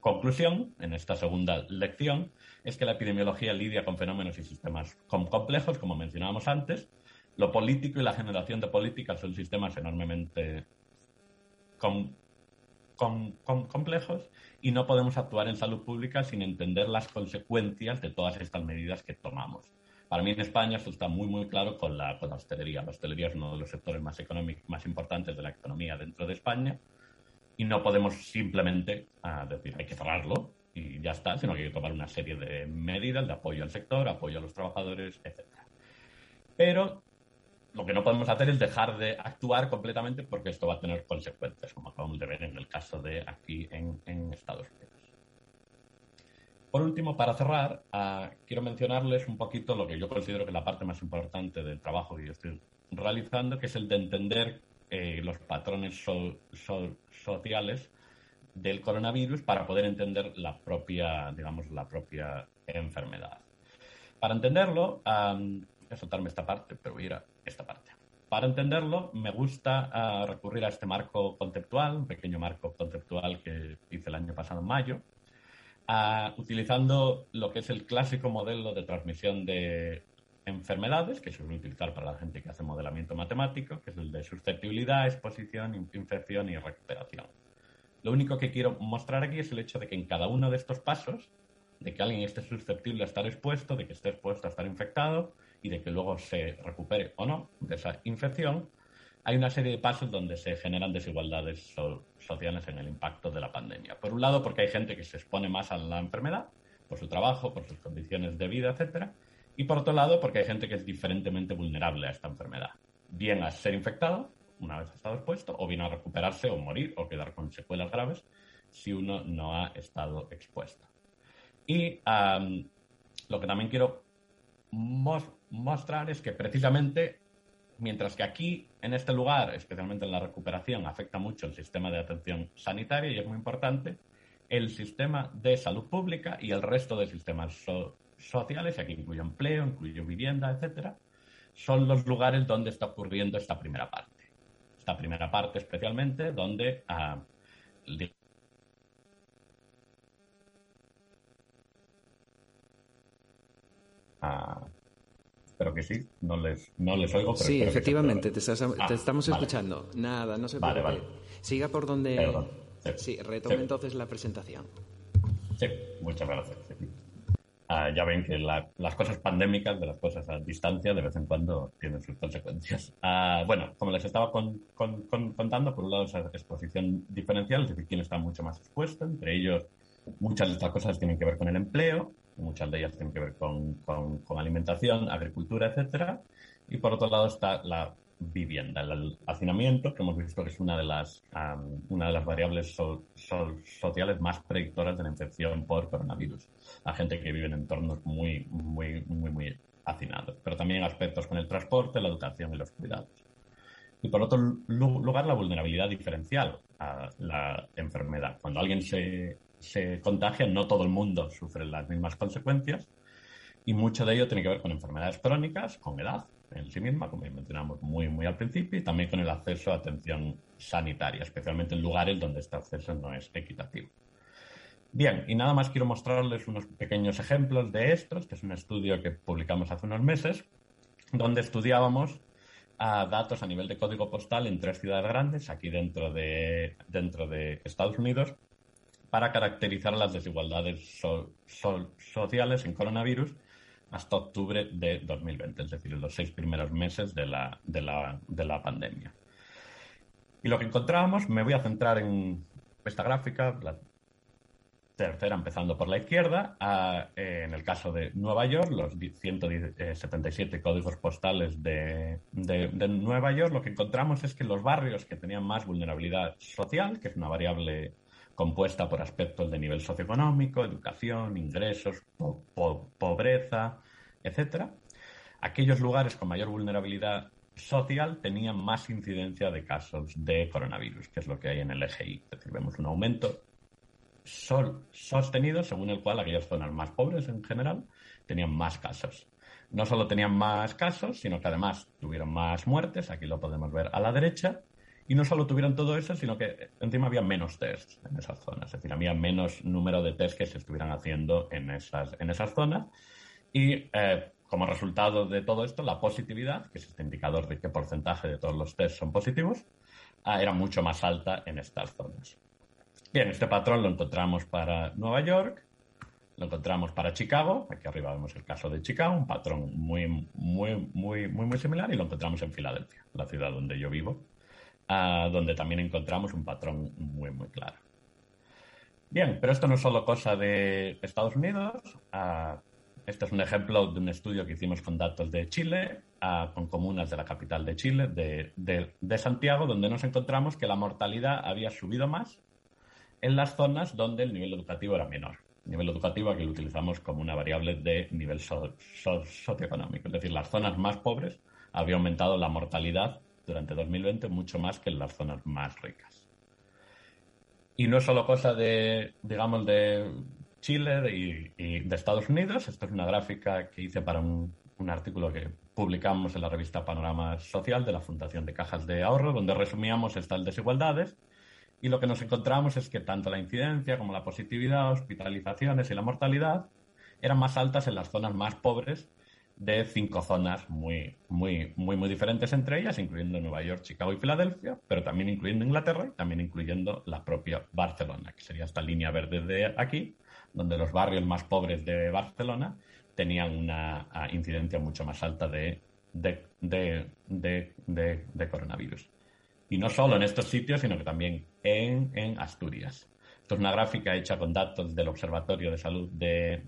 Conclusión, en esta segunda lección, es que la epidemiología lidia con fenómenos y sistemas complejos, como mencionábamos antes. Lo político y la generación de políticas son sistemas enormemente complejos y no podemos actuar en salud pública sin entender las consecuencias de todas estas medidas que tomamos. Para mí en España esto está muy, muy claro con la, con la hostelería. La hostelería es uno de los sectores más más importantes de la economía dentro de España y no podemos simplemente ah, decir hay que cerrarlo y ya está, sino que hay que tomar una serie de medidas de apoyo al sector, apoyo a los trabajadores, etc. Pero lo que no podemos hacer es dejar de actuar completamente porque esto va a tener consecuencias, como acabamos de ver en el caso de aquí en, Estados Unidos. Por último, para cerrar, ah, quiero mencionarles un poquito lo que yo considero que es la parte más importante del trabajo que yo estoy realizando, que es el de entender eh, los patrones sociales del coronavirus para poder entender la propia, digamos, la propia enfermedad. Para entenderlo, a soltarme esta parte, pero voy a ir a esta parte. Para entenderlo, me gusta ah, recurrir a este marco conceptual, un pequeño marco conceptual que hice el año pasado en mayo, utilizando lo que es el clásico modelo de transmisión de enfermedades, que se suele utilizar para la gente que hace modelamiento matemático, que es el de susceptibilidad, exposición, infección y recuperación. Lo único que quiero mostrar aquí es el hecho de que en cada uno de estos pasos, de que alguien esté susceptible a estar expuesto, de que esté expuesto a estar infectado y de que luego se recupere o no de esa infección, hay una serie de pasos donde se generan desigualdades sociales en el impacto de la pandemia. Por un lado, porque hay gente que se expone más a la enfermedad, por su trabajo, por sus condiciones de vida, etcétera, y por otro lado, porque hay gente que es diferentemente vulnerable a esta enfermedad, bien a ser infectado una vez ha estado expuesto, o bien a recuperarse o morir o quedar con secuelas graves si uno no ha estado expuesto. Y lo que también quiero mostrar es que precisamente Mientras que aquí, en este lugar, especialmente en la recuperación, afecta mucho el sistema de atención sanitaria y es muy importante, el sistema de salud pública y el resto de sistemas sociales, aquí incluyo empleo, incluyo vivienda, etcétera, son los lugares donde está ocurriendo esta primera parte. Esta primera parte especialmente donde ah, ah, Espero que sí, no les, no les oigo. Pero
sí, efectivamente, te, ah, estamos escuchando. Nada, no se
puede. Vale,
Siga por donde. Sí, retome entonces la presentación.
Sí, muchas gracias. Ah, ya ven que las cosas pandémicas de las cosas a distancia de vez en cuando tienen sus consecuencias. Ah, bueno, como les estaba contando, por un lado esa exposición diferencial, es decir, quién está mucho más expuesto, entre ellos muchas de estas cosas tienen que ver con el empleo, muchas de ellas tienen que ver con, con alimentación, agricultura, etcétera, y por otro lado está la vivienda, el hacinamiento, que hemos visto que es una de las, una de las variables sociales más predictoras de la infección por coronavirus. La gente que vive en entornos muy, muy, muy, muy hacinados. Pero también aspectos con el transporte, la educación y los cuidados. Y por otro lugar, la vulnerabilidad diferencial a la enfermedad. Cuando alguien se, se contagia, no todo el mundo sufre las mismas consecuencias y mucho de ello tiene que ver con enfermedades crónicas, con edad, en sí misma, como mencionamos muy, muy al principio, y también con el acceso a atención sanitaria, especialmente en lugares donde este acceso no es equitativo. Bien, y nada más quiero mostrarles unos pequeños ejemplos de estos, que es un estudio que publicamos hace unos meses, donde estudiábamos a datos a nivel de código postal en tres ciudades grandes, aquí dentro de, dentro de Estados Unidos, para caracterizar las desigualdades sociales en coronavirus hasta octubre de 2020, es decir, los seis primeros meses de la, de la, de la pandemia. Y lo que encontramos, me voy a centrar en esta gráfica, la tercera empezando por la izquierda, eh, en el caso de Nueva York, los 177 códigos postales de, de, de, Nueva York, lo que encontramos es que los barrios que tenían más vulnerabilidad social, que es una variable compuesta por aspectos de nivel socioeconómico, educación, ingresos, pobreza, etc. Aquellos lugares con mayor vulnerabilidad social tenían más incidencia de casos de coronavirus, que es lo que hay en el EGI. Es decir, vemos un aumento sostenido según el cual aquellas zonas más pobres en general tenían más casos. No solo tenían más casos, sino que además tuvieron más muertes, aquí lo podemos ver a la derecha, y no solo tuvieron todo eso, sino que encima había menos tests en esas zonas. Es decir, había menos número de tests que se estuvieran haciendo en esas, en esas zonas. Y eh, como resultado de todo esto, la positividad, que es este indicador de qué porcentaje de todos los tests son positivos, ah, era mucho más alta en estas zonas. Bien, este patrón lo encontramos para Nueva York, lo encontramos para Chicago, aquí arriba vemos el caso de Chicago, un patrón muy, muy, muy, muy, muy similar, y lo encontramos en Filadelfia, la ciudad donde yo vivo, donde también encontramos un patrón muy, muy claro. Bien, pero esto no es solo cosa de Estados Unidos. este es un ejemplo de un estudio que hicimos con datos de Chile, con comunas de la capital de Chile, de, de, Santiago, donde nos encontramos que la mortalidad había subido más en las zonas donde el nivel educativo era menor. Nivel educativo aquí lo utilizamos como una variable de nivel socioeconómico. Es decir, las zonas más pobres había aumentado la mortalidad durante 2020 mucho más que en las zonas más ricas. Y no es solo cosa de, digamos, de Chile y, de Estados Unidos. Esto es una gráfica que hice para un, un artículo que publicamos en la revista Panorama Social de la Fundación de Cajas de Ahorro, donde resumíamos estas desigualdades. Y lo que nos encontramos es que tanto la incidencia como la positividad, hospitalizaciones y la mortalidad eran más altas en las zonas más pobres de cinco zonas muy, muy, muy, muy diferentes entre ellas, incluyendo Nueva York, Chicago y Filadelfia, pero también incluyendo Inglaterra y también incluyendo la propia Barcelona, que sería esta línea verde de aquí, donde los barrios más pobres de Barcelona tenían una ah, incidencia mucho más alta de, de, de, de, coronavirus. Y no solo en estos sitios, sino que también en, en Asturias. Esto es una gráfica hecha con datos del Observatorio de Salud de,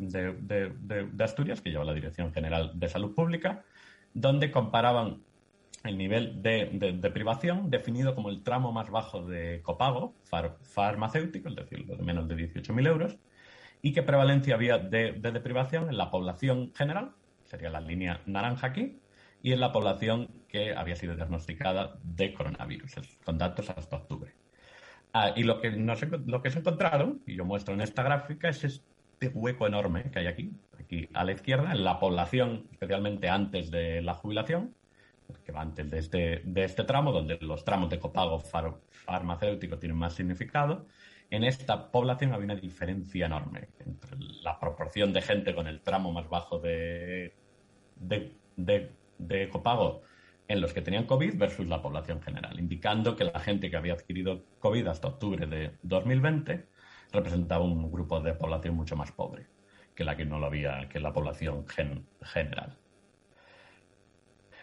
Asturias, que lleva la Dirección General de Salud Pública, donde comparaban el nivel de, privación definido como el tramo más bajo de copago farmacéutico, es decir, de menos de 18.000 euros, y qué prevalencia había de, deprivación en la población general, sería la línea naranja aquí, y en la población que había sido diagnosticada de coronavirus, con datos hasta octubre. Ah, y lo que, lo que se encontraron, y yo muestro en esta gráfica, es este hueco enorme que hay aquí, aquí a la izquierda, en la población, especialmente antes de la jubilación, que va antes de este, de este tramo, donde los tramos de copago farmacéutico tienen más significado. En esta población había una diferencia enorme entre la proporción de gente con el tramo más bajo de, de, de copago en los que tenían COVID versus la población general, indicando que la gente que había adquirido COVID hasta octubre de 2020 representaba un grupo de población mucho más pobre que la que no lo había, que la población general.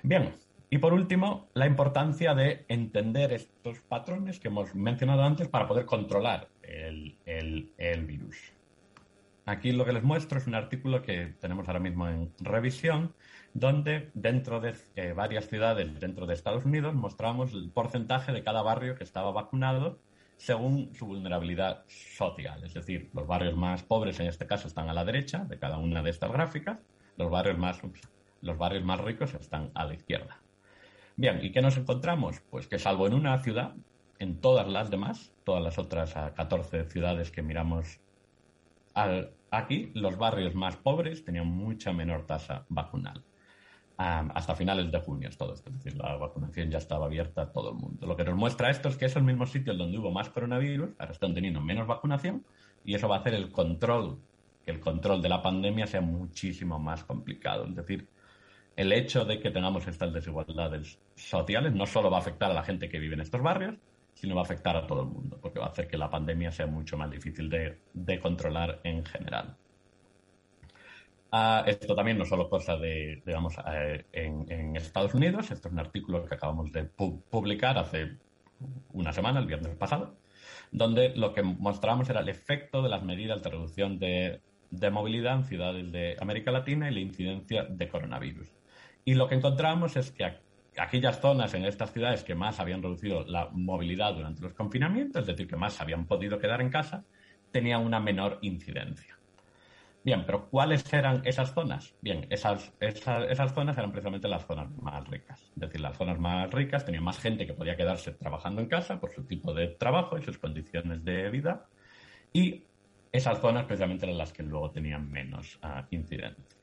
Bien, y por último, la importancia de entender estos patrones que hemos mencionado antes para poder controlar el, virus. Aquí lo que les muestro es un artículo que tenemos ahora mismo en revisión, donde dentro de eh, varias ciudades dentro de Estados Unidos mostramos el porcentaje de cada barrio que estaba vacunado según su vulnerabilidad social. Es decir, los barrios más pobres en este caso están a la derecha de cada una de estas gráficas, los barrios más, los barrios más ricos están a la izquierda. Bien, ¿y qué nos encontramos? Pues que salvo en una ciudad, en todas las demás, todas las otras 14 ciudades que miramos aquí, los barrios más pobres tenían mucha menor tasa vacunal hasta finales de junio es todo esto. Es decir, la vacunación ya estaba abierta a todo el mundo. Lo que nos muestra esto es que esos mismos sitios donde hubo más coronavirus ahora están teniendo menos vacunación y eso va a hacer el control, que el control de la pandemia sea muchísimo más complicado. Es decir, el hecho de que tengamos estas desigualdades sociales no solo va a afectar a la gente que vive en estos barrios, sino va a afectar a todo el mundo, porque va a hacer que la pandemia sea mucho más difícil de controlar en general. Ah, esto también no solo cosa de, digamos, eh, en, Estados Unidos. Esto es un artículo que acabamos de publicar hace una semana, el viernes pasado, donde lo que mostramos era el efecto de las medidas de reducción de, movilidad en ciudades de América Latina y la incidencia de coronavirus. Y lo que encontramos es que aquellas zonas en estas ciudades que más habían reducido la movilidad durante los confinamientos, es decir, que más habían podido quedar en casa, tenían una menor incidencia. Bien, pero ¿cuáles eran esas zonas? Bien, esas, esas, zonas eran precisamente las zonas más ricas. Es decir, las zonas más ricas tenían más gente que podía quedarse trabajando en casa por su tipo de trabajo y sus condiciones de vida. Y esas zonas precisamente eran las que luego tenían menos uh, incidencia.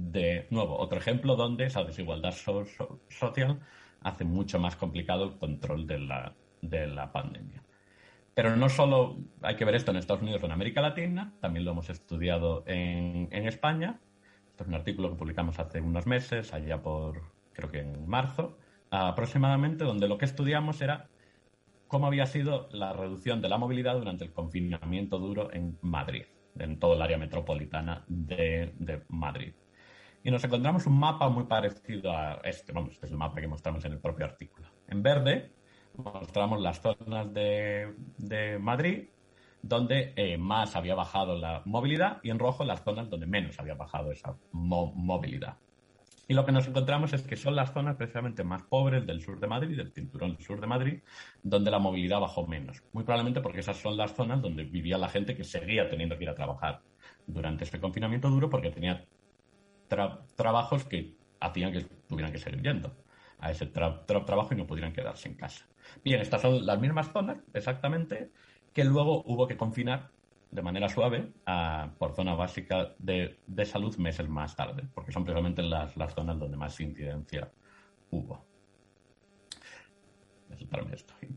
De nuevo, otro ejemplo donde esa desigualdad social hace mucho más complicado el control de la, de la pandemia. Pero no solo hay que ver esto en Estados Unidos o en América Latina, también lo hemos estudiado en, España. Esto es un artículo que publicamos hace unos meses, allá por, creo que en marzo, aproximadamente, donde lo que estudiamos era cómo había sido la reducción de la movilidad durante el confinamiento duro en Madrid, en todo el área metropolitana de Madrid. Y nos encontramos un mapa muy parecido a este, vamos, este es el mapa que mostramos en el propio artículo. En verde mostramos las zonas de, Madrid donde eh, más había bajado la movilidad y en rojo las zonas donde menos había bajado esa movilidad. Y lo que nos encontramos es que son las zonas precisamente más pobres del sur de Madrid, del cinturón sur de Madrid, donde la movilidad bajó menos. Muy probablemente porque esas son las zonas donde vivía la gente que seguía teniendo que ir a trabajar durante este confinamiento duro porque tenía trabajos que hacían que tuvieran que seguir yendo a ese trabajo y no pudieran quedarse en casa. Bien, estas son las mismas zonas, exactamente, que luego hubo que confinar de manera suave por zona básica de, salud meses más tarde, porque son precisamente las, las zonas donde más incidencia hubo.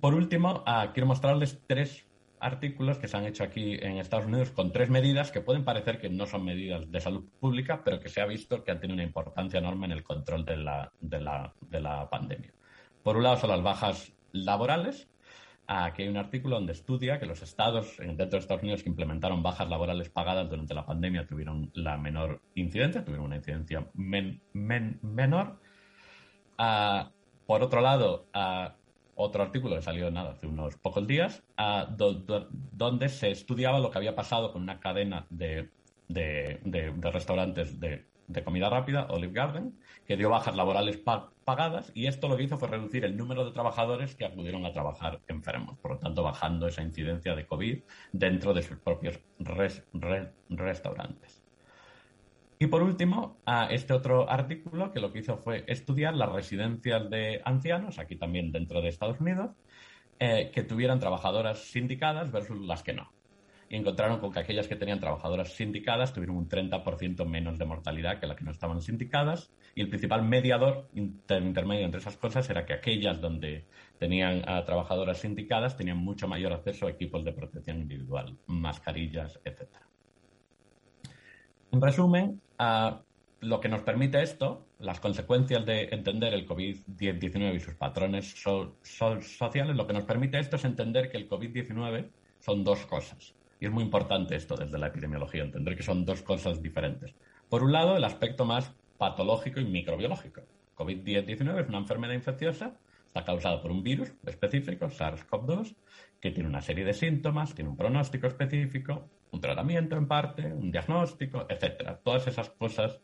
Por último, ah, quiero mostrarles tres artículos que se han hecho aquí en Estados Unidos con tres medidas que pueden parecer que no son medidas de salud pública, pero que se ha visto que han tenido una importancia enorme en el control de la, de la, de la pandemia. Por un lado son las bajas laborales. Aquí hay un artículo donde estudia que los estados dentro de Estados Unidos que implementaron bajas laborales pagadas durante la pandemia tuvieron la menor incidencia, tuvieron una incidencia menor. Ah, por otro lado, ah, otro artículo que salió nada, hace unos pocos días, donde se estudiaba lo que había pasado con una cadena de restaurantes de de comida rápida, Olive Garden, que dio bajas laborales pagadas y esto lo que hizo fue reducir el número de trabajadores que acudieron a trabajar enfermos, por lo tanto bajando esa incidencia de COVID dentro de sus propios restaurantes. Y por último, a este otro artículo que lo que hizo fue estudiar las residencias de ancianos, aquí también dentro de Estados Unidos, eh, que tuvieran trabajadoras sindicadas versus las que no y encontraron con que aquellas que tenían trabajadoras sindicadas tuvieron un 30% menos de mortalidad que las que no estaban sindicadas. Y el principal mediador intermedio entre esas cosas era que aquellas donde tenían a trabajadoras sindicadas tenían mucho mayor acceso a equipos de protección individual, mascarillas, etc. En resumen, lo que nos permite esto, las consecuencias de entender el COVID-19 y sus patrones sociales, lo que nos permite esto es entender que el COVID-19 son dos cosas Y es muy importante esto desde la epidemiología, entender que son dos cosas diferentes. Por un lado, el aspecto más patológico y microbiológico. COVID-19 es una enfermedad infecciosa, está causada por un virus específico, SARS-CoV-2, que tiene una serie de síntomas, tiene un pronóstico específico, un tratamiento en parte, un diagnóstico, etcétera. Todas esas cosas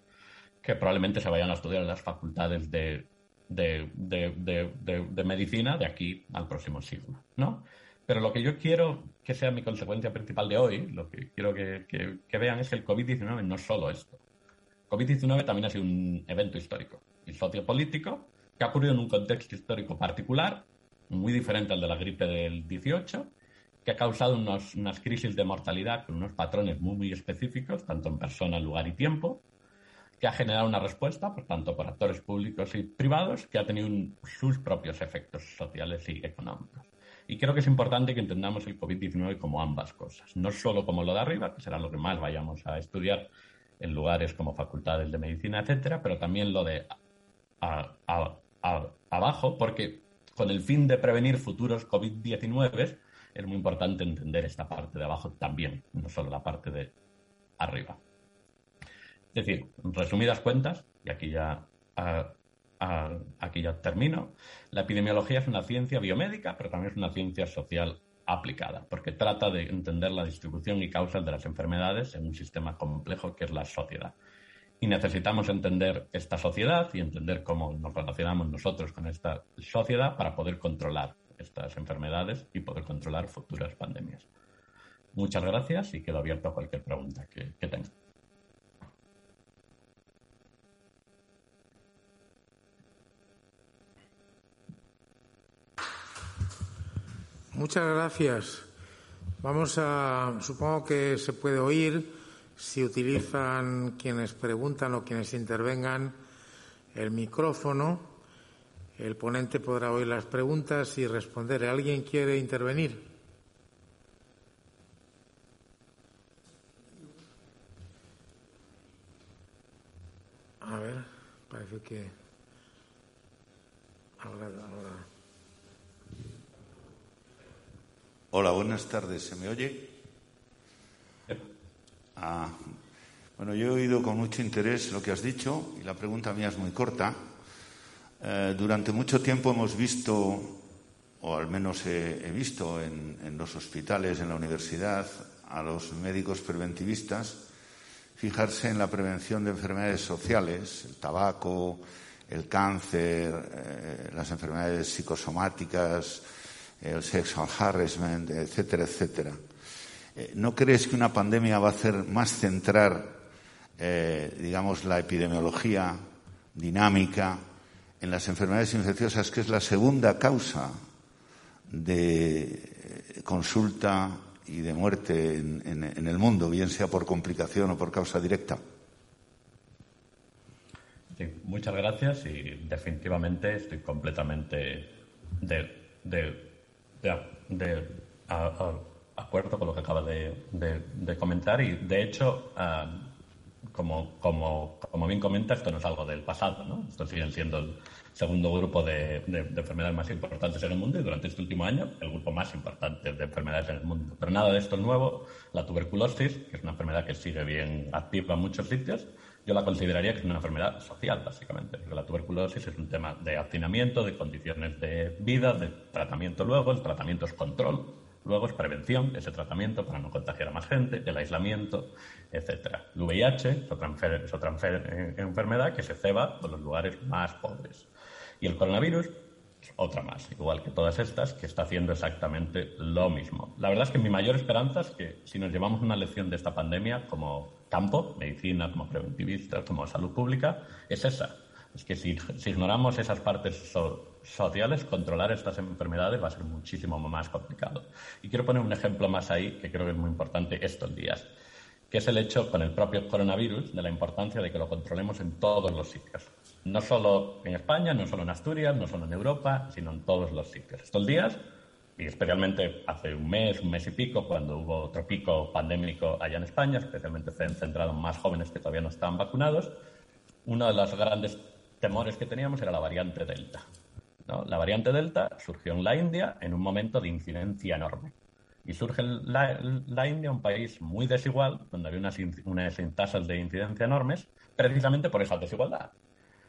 que probablemente se vayan a estudiar en las facultades de, de, medicina de aquí al próximo siglo, ¿no? Pero lo que yo quiero que sea mi consecuencia principal de hoy, lo que quiero que, que vean es que el COVID-19 no es solo esto. COVID-19 también ha sido un evento histórico y sociopolítico que ha ocurrido en un contexto histórico particular, muy diferente al de la gripe del 18, que ha causado unas crisis de mortalidad con unos patrones muy, muy específicos, tanto en persona, lugar y tiempo, que ha generado una respuesta, por tanto, por actores públicos y privados, que ha tenido sus propios efectos sociales y económicos. Y creo que es importante que entendamos el COVID-19 como ambas cosas, no solo como lo de arriba, que será lo que más vayamos a estudiar en lugares como facultades de medicina, etcétera, pero también lo de abajo, porque con el fin de prevenir futuros COVID-19 es muy importante entender esta parte de abajo también, no solo la parte de arriba. Es decir, resumidas cuentas, y aquí ya, aquí ya termino, la epidemiología es una ciencia biomédica, pero también es una ciencia social aplicada, porque trata de entender la distribución y causas de las enfermedades en un sistema complejo que es la sociedad. Y necesitamos entender esta sociedad y entender cómo nos relacionamos nosotros con esta sociedad para poder controlar estas enfermedades y poder controlar futuras pandemias. Muchas gracias y quedo abierto a cualquier pregunta que, que tenga.
Muchas gracias. Vamos a, supongo que se puede oír si utilizan quienes preguntan o quienes intervengan el micrófono. El ponente podrá oír las preguntas y responder. ¿Alguien quiere intervenir? A ver, parece que ahora.
Hola, buenas tardes. ¿Se me oye? Ah, bueno, yo he oído con mucho interés lo que has dicho y la pregunta mía es muy corta. Eh, durante mucho tiempo hemos visto, o al menos he, visto en, los hospitales, en la universidad, a los médicos preventivistas fijarse en la prevención de enfermedades sociales, el tabaco, el cáncer, eh, las enfermedades psicosomáticas, el sexual harassment, etcétera, etcétera. Eh, ¿No crees que una pandemia va a hacer más centrar, digamos, la epidemiología dinámica en las enfermedades infecciosas, que es la segunda causa de consulta y de muerte en, el mundo, bien sea por complicación o por causa directa?
muchas gracias y definitivamente estoy completamente de de, acuerdo con lo que acaba de, comentar y, de hecho, ah, como, como, como, bien comenta, esto no es algo del pasado, ¿no? Esto sigue siendo el segundo grupo de, enfermedades más importantes en el mundo y durante este último año el grupo más importante de enfermedades en el mundo. Pero nada de esto es nuevo. La tuberculosis, que es una enfermedad que sigue bien activa en muchos sitios, yo la consideraría que es una enfermedad social, básicamente. Porque la tuberculosis es un tema de hacinamiento, de condiciones de vida, de tratamiento luego, el tratamiento es control, luego es prevención, ese tratamiento para no contagiar a más gente, el aislamiento, etc. El VIH es otra, es otra enfermedad que se ceba por los lugares más pobres. Y el coronavirus otra más, igual que todas estas, que está haciendo exactamente lo mismo. La verdad es que mi mayor esperanza es que si nos llevamos una lección de esta pandemia como campo, medicina, como preventivistas, como salud pública, es esa. Es que si, ignoramos esas partes sociales, controlar estas enfermedades va a ser muchísimo más complicado. Y quiero poner un ejemplo más ahí que creo que es muy importante estos días, que es el hecho con el propio coronavirus de la importancia de que lo controlemos en todos los sitios. No solo en España, no solo en Asturias, no solo en Europa, sino en todos los sitios. Estos días y especialmente hace un mes, un mes y pico, cuando hubo otro pico pandémico allá en España, especialmente centrado en más jóvenes que todavía no estaban vacunados, uno de los grandes temores que teníamos era la variante Delta. La variante Delta surgió en la India en un momento de incidencia enorme. Y surge la, India, un país muy desigual, donde había unas, unas tasas de incidencia enormes, precisamente por esa desigualdad.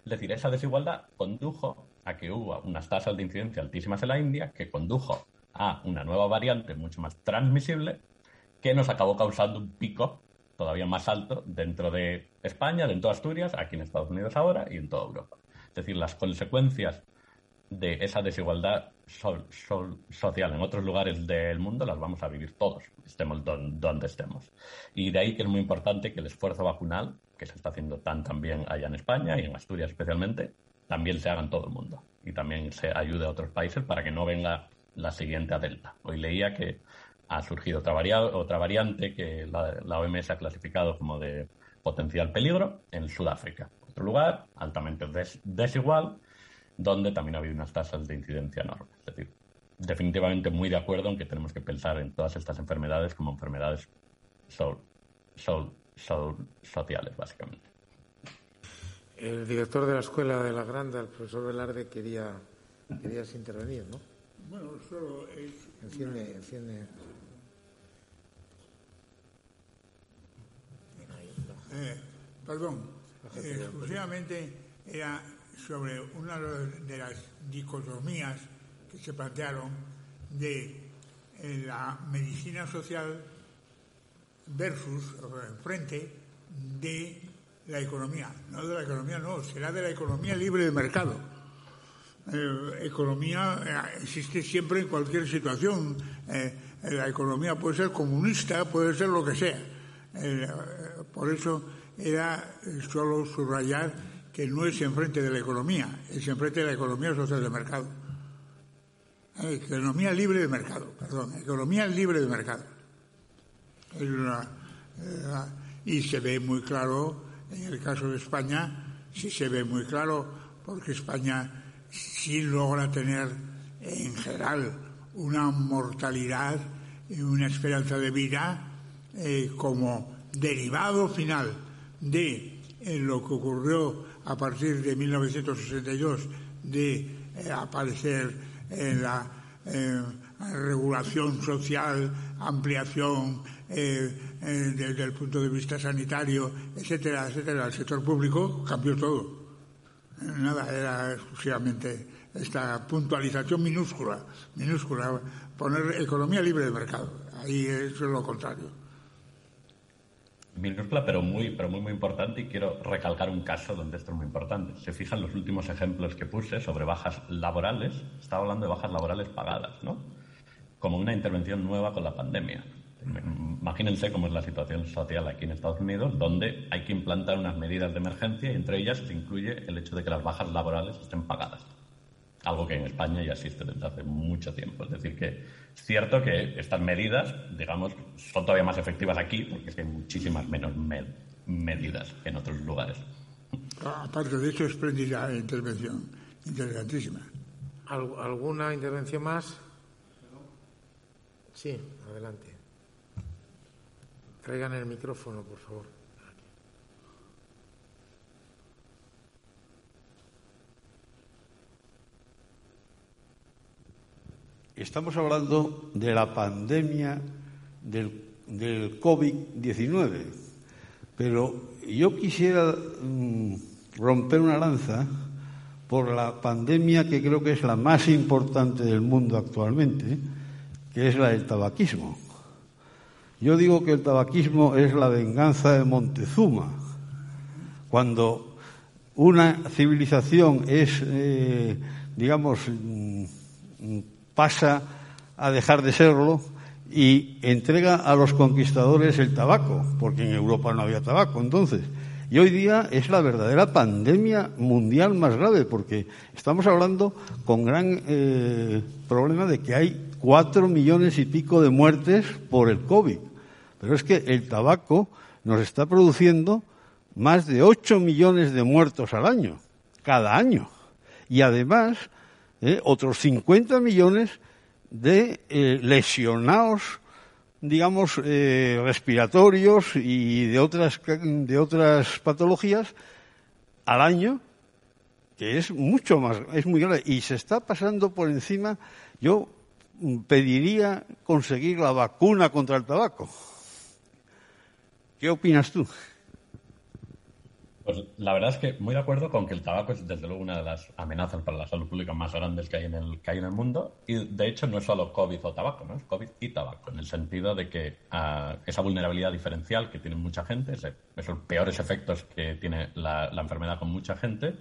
Es decir, esa desigualdad condujo a que hubo unas tasas de incidencia altísimas en la India, que condujo a una nueva variante mucho más transmisible, que nos acabó causando un pico todavía más alto dentro de España, dentro de Asturias, aquí en Estados Unidos ahora y en toda Europa. Es decir, las consecuencias de esa desigualdad social en otros lugares del mundo las vamos a vivir todos, estemos donde estemos. Y de ahí que es muy importante que el esfuerzo vacunal, que se está haciendo tan también allá en España y en Asturias especialmente, también se haga en todo el mundo y también se ayude a otros países para que no venga la siguiente a Delta. Hoy leía que ha surgido otra, otra variante que la, OMS ha clasificado como de potencial peligro en Sudáfrica. Otro lugar altamente desigual, donde también ha habido unas tasas de incidencia enormes. Es decir, definitivamente muy de acuerdo en que tenemos que pensar en todas estas enfermedades como enfermedades sociales, básicamente.
El director de la Escuela de la Granda, el profesor Velarde, quería querías intervenir, ¿no?
Bueno, solo es...
Enciende, enciende.
Eh, perdón, exclusivamente era sobre una de las dicotomías que se plantearon de eh, la medicina social versus, frente de la economía. No de la economía, no, será de la economía libre de mercado. Eh, economía existe siempre en cualquier situación. la economía puede ser comunista, puede ser lo que sea. Por eso era solo subrayar que no es enfrente de la economía, es enfrente de la economía social de mercado. Eh, economía libre de mercado, perdón, economía libre de mercado. Eh, y se ve muy claro, en el caso de España, sí se ve muy claro, porque España sí logra tener en general una mortalidad y una esperanza de vida eh, como derivado final de lo que ocurrió a partir de 1962 de eh, aparecer en la eh, regulación social, ampliación desde el punto de vista sanitario, etcétera, etcétera, el sector público, cambió todo. Nada, era exclusivamente esta puntualización minúscula, minúscula, poner economía libre de mercado. Ahí es lo contrario
minúscula, pero muy, pero muy, muy importante y quiero recalcar un caso donde esto es muy importante. Se fijan los últimos ejemplos que puse sobre bajas laborales, estaba hablando de bajas laborales pagadas, ¿no? Como una intervención nueva con la pandemia. Imagínense cómo es la situación social aquí en Estados Unidos, donde hay que implantar unas medidas de emergencia y entre ellas se incluye el hecho de que las bajas laborales estén pagadas. Algo que en España ya existe desde hace mucho tiempo. Es decir, que es cierto que estas medidas, digamos, son todavía más efectivas aquí porque hay muchísimas menos medidas que en otros lugares.
Aparte de hecho, espléndida intervención, interesantísima.
¿Alguna intervención más? Sí, adelante. Traigan el micrófono, por favor.
Estamos hablando de la pandemia del, COVID-19, pero yo quisiera mm, romper una lanza por la pandemia que creo que es la más importante del mundo actualmente, que es la del tabaquismo. Yo digo que el tabaquismo es la venganza de Montezuma. Cuando una civilización es, eh, digamos, mm, pasa a dejar de serlo y entrega a los conquistadores el tabaco, porque en Europa no había tabaco entonces. Y hoy día es la verdadera pandemia mundial más grave, porque estamos hablando con gran eh, problema de que hay cuatro millones y pico de muertes por el COVID. Pero es que el tabaco nos está produciendo más de ocho millones de muertos al año, cada año. Y además ¿eh? otros 50 millones de eh, lesionados, digamos, eh, respiratorios y de otras, de otras patologías al año, que es mucho más, es muy grave. Y se está pasando por encima, yo pediría conseguir la vacuna contra el tabaco. ¿Qué opinas tú?
Pues la verdad es que muy de acuerdo con que el tabaco es desde luego una de las amenazas para la salud pública más grandes que hay en el, que hay en el mundo. Y de hecho no es solo COVID o tabaco, ¿no? Es COVID y tabaco, en el sentido de que ah, esa vulnerabilidad diferencial que tiene mucha gente, esos peores efectos que tiene la, la enfermedad con mucha gente,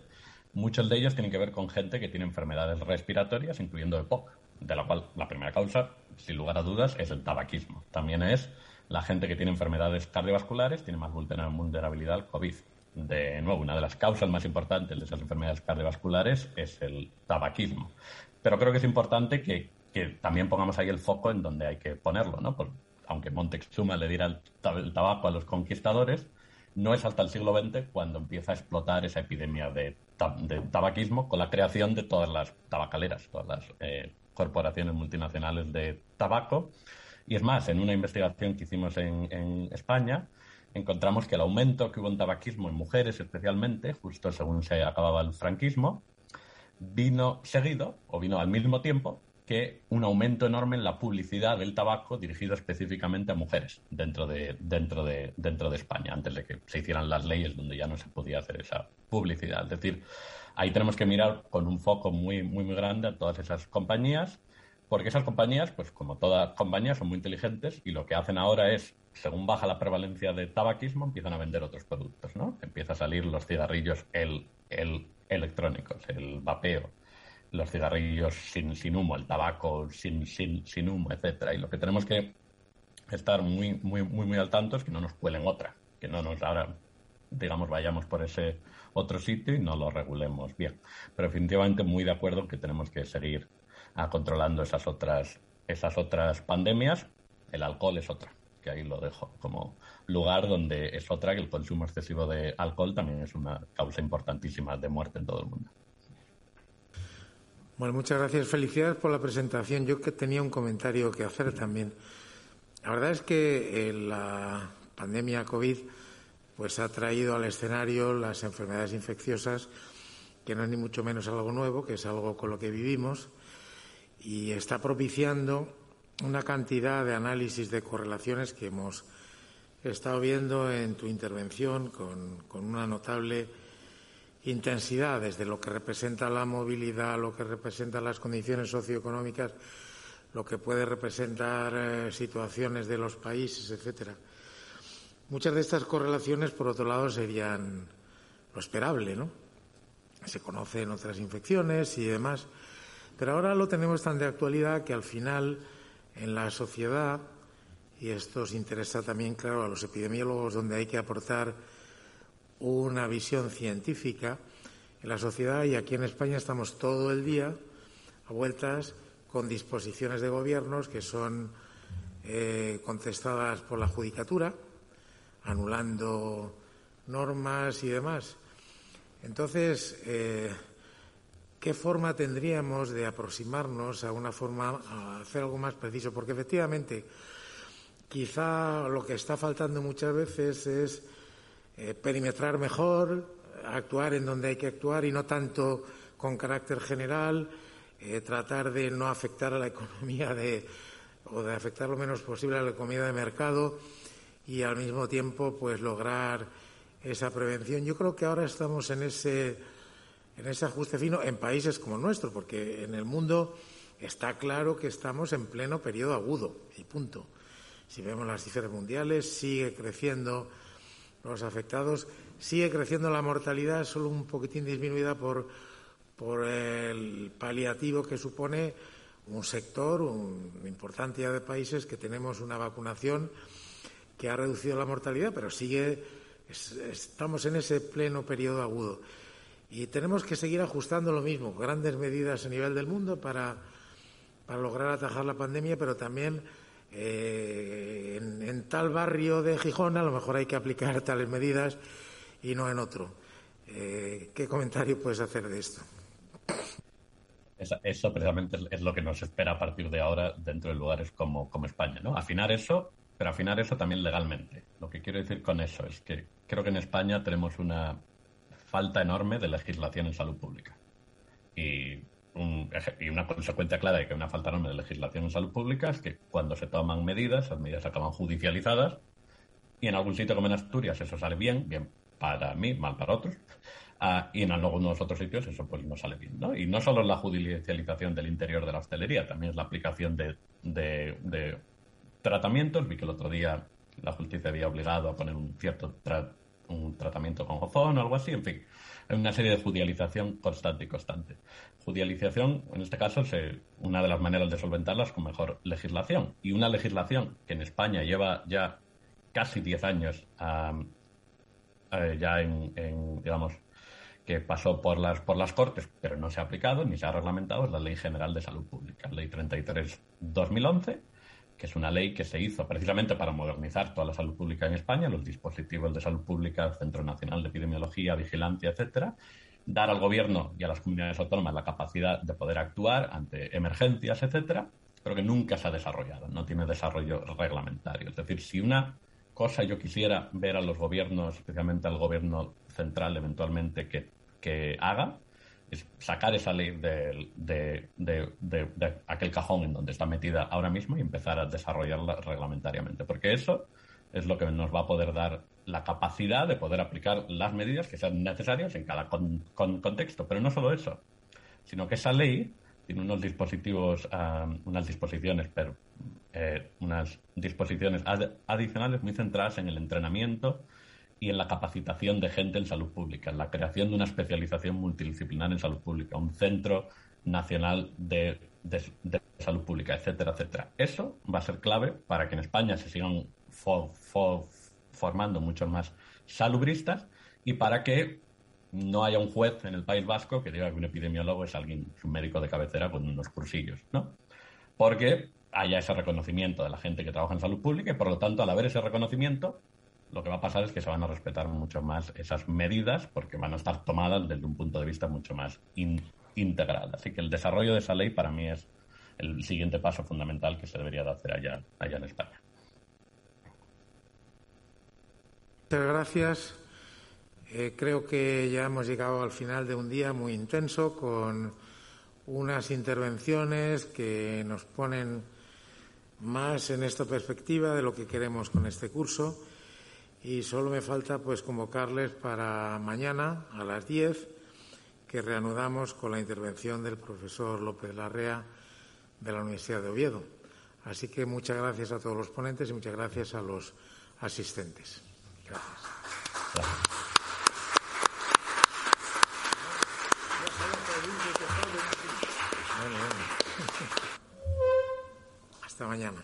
muchos de ellos tienen que ver con gente que tiene enfermedades respiratorias, incluyendo EPOC, de la cual la primera causa, sin lugar a dudas, es el tabaquismo. También es la gente que tiene enfermedades cardiovasculares, tiene más vulnerabilidad al COVID de nuevo, una de las causas más importantes de esas enfermedades cardiovasculares es el tabaquismo. Pero creo que es importante que, también pongamos ahí el foco en donde hay que ponerlo, ¿no? aunque Montezuma le diera el, tabaco a los conquistadores, no es hasta el siglo XX cuando empieza a explotar esa epidemia de, tabaquismo con la creación de todas las tabacaleras, todas las eh, corporaciones multinacionales de tabaco. Y es más, en una investigación que hicimos en España, encontramos que el aumento que hubo en tabaquismo en mujeres especialmente, justo según se acababa el franquismo, vino seguido o vino al mismo tiempo que un aumento enorme en la publicidad del tabaco dirigido específicamente a mujeres dentro de, dentro de, dentro de España, antes de que se hicieran las leyes donde ya no se podía hacer esa publicidad. Es decir, ahí tenemos que mirar con un foco muy, muy, muy grande a todas esas compañías, porque esas compañías, pues como todas compañías, son muy inteligentes y lo que hacen ahora es según baja la prevalencia de tabaquismo, empiezan a vender otros productos, ¿no? Empieza a salir los cigarrillos el, el electrónicos, el vapeo, los cigarrillos sin, sin humo, el tabaco sin, sin, sin humo, etcétera. Y lo que tenemos que estar muy, muy, muy, muy al tanto es que no nos cuelen otra, que no nos ahora, digamos, vayamos por ese otro sitio y no lo regulemos bien. Pero definitivamente muy de acuerdo que tenemos que seguir ah, controlando esas otras, esas otras pandemias. El alcohol es otra que ahí lo dejo como lugar donde es otra que el consumo excesivo de alcohol también es una causa importantísima de muerte en todo el mundo.
Bueno, muchas gracias. Felicidades por la presentación. Yo que tenía un comentario que hacer también. La verdad es que eh, la pandemia COVID pues ha traído al escenario las enfermedades infecciosas, que no es ni mucho menos algo nuevo, que es algo con lo que vivimos, y está propiciando una cantidad de análisis de correlaciones que hemos estado viendo en tu intervención con, una notable intensidad desde lo que representa la movilidad, lo que representa las condiciones socioeconómicas, lo que puede representar eh, situaciones de los países, etcétera. Muchas de estas correlaciones, por otro lado, serían lo esperable, ¿no? Se conocen otras infecciones y demás, pero ahora lo tenemos tan de actualidad que al final en la sociedad, y esto os interesa también, claro, a los epidemiólogos, donde hay que aportar una visión científica, en la sociedad y aquí en España estamos todo el día a vueltas con disposiciones de gobiernos que son eh, contestadas por la judicatura, anulando normas y demás. Entonces, eh, ¿qué forma tendríamos de aproximarnos a una forma, a hacer algo más preciso? Porque efectivamente, quizá lo que está faltando muchas veces es eh, perimetrar mejor, actuar en donde hay que actuar y no tanto con carácter general, eh, tratar de no afectar a la economía de, o de afectar lo menos posible a la economía de mercado y al mismo tiempo pues lograr esa prevención. Yo creo que ahora estamos en ese en ese ajuste fino en países como el nuestro, porque en el mundo está claro que estamos en pleno periodo agudo y punto. Si vemos las cifras mundiales, sigue creciendo los afectados, sigue creciendo la mortalidad, solo un poquitín disminuida por, el paliativo que supone un sector un, importante ya de países que tenemos una vacunación que ha reducido la mortalidad, pero sigue, estamos en ese pleno periodo agudo. Y tenemos que seguir ajustando lo mismo, grandes medidas a nivel del mundo para, lograr atajar la pandemia, pero también eh, en, tal barrio de Gijón a lo mejor hay que aplicar tales medidas y no en otro. Eh, ¿Qué comentario puedes hacer de esto?
Eso, precisamente es lo que nos espera a partir de ahora dentro de lugares como, como España, ¿no? Afinar eso, pero afinar eso también legalmente. Lo que quiero decir con eso es que creo que en España tenemos una falta enorme de legislación en salud pública. Y una consecuencia clara de que hay una falta enorme de legislación en salud pública es que cuando se toman medidas, esas medidas acaban judicializadas y en algún sitio como en Asturias eso sale bien, bien para mí, mal para otros, ah, y en algunos otros sitios eso pues no sale bien. ¿no? Y no solo es la judicialización del interior de la hostelería, también es la aplicación de, tratamientos. Vi que el otro día la justicia había obligado a poner un cierto un tratamiento con ozón o algo así, en fin. Hay una serie de judicialización constante y constante. Judicialización, en este caso, es una de las maneras de solventarla es con mejor legislación. Y una legislación que en España lleva ya casi 10 años eh, ya en, digamos, que pasó por las, por las Cortes, pero no se ha aplicado ni se ha reglamentado, es la Ley General de Salud Pública, Ley 33-2011, que es una ley que se hizo precisamente para modernizar toda la salud pública en España, los dispositivos de salud pública, Centro Nacional de Epidemiología, Vigilancia, etcétera, dar al gobierno y a las comunidades autónomas la capacidad de poder actuar ante emergencias, etcétera, pero que nunca se ha desarrollado, no tiene desarrollo reglamentario. Es decir, si una cosa yo quisiera ver a los gobiernos, especialmente al gobierno central eventualmente, que, haga, sacar esa ley de, de, aquel cajón en donde está metida ahora mismo y empezar a desarrollarla reglamentariamente. Porque eso es lo que nos va a poder dar la capacidad de poder aplicar las medidas que sean necesarias en cada contexto. Pero no solo eso, sino que esa ley tiene unos dispositivos, unas disposiciones, pero eh, unas disposiciones adicionales muy centradas en el entrenamiento y en la capacitación de gente en salud pública, en la creación de una especialización multidisciplinar en salud pública, un centro nacional de, salud pública, etcétera, etcétera. Eso va a ser clave para que en España se sigan formando muchos más salubristas y para que no haya un juez en el País Vasco que diga que un epidemiólogo es alguien, un médico de cabecera con unos cursillos, ¿no? Porque haya ese reconocimiento de la gente que trabaja en salud pública y por lo tanto al haber ese reconocimiento lo que va a pasar es que se van a respetar mucho más esas medidas porque van a estar tomadas desde un punto de vista mucho más integral. Así que el desarrollo de esa ley para mí es el siguiente paso fundamental que se debería de hacer allá, allá en España.
Muchas gracias. Eh, creo que ya hemos llegado al final de un día muy intenso con unas intervenciones que nos ponen más en esta perspectiva de lo que queremos con este curso y solo me falta pues convocarles para mañana a las 10 que reanudamos con la intervención del profesor López Larrea de la Universidad de Oviedo. Así que muchas gracias a todos los ponentes y muchas gracias a los asistentes. Gracias. Hasta mañana.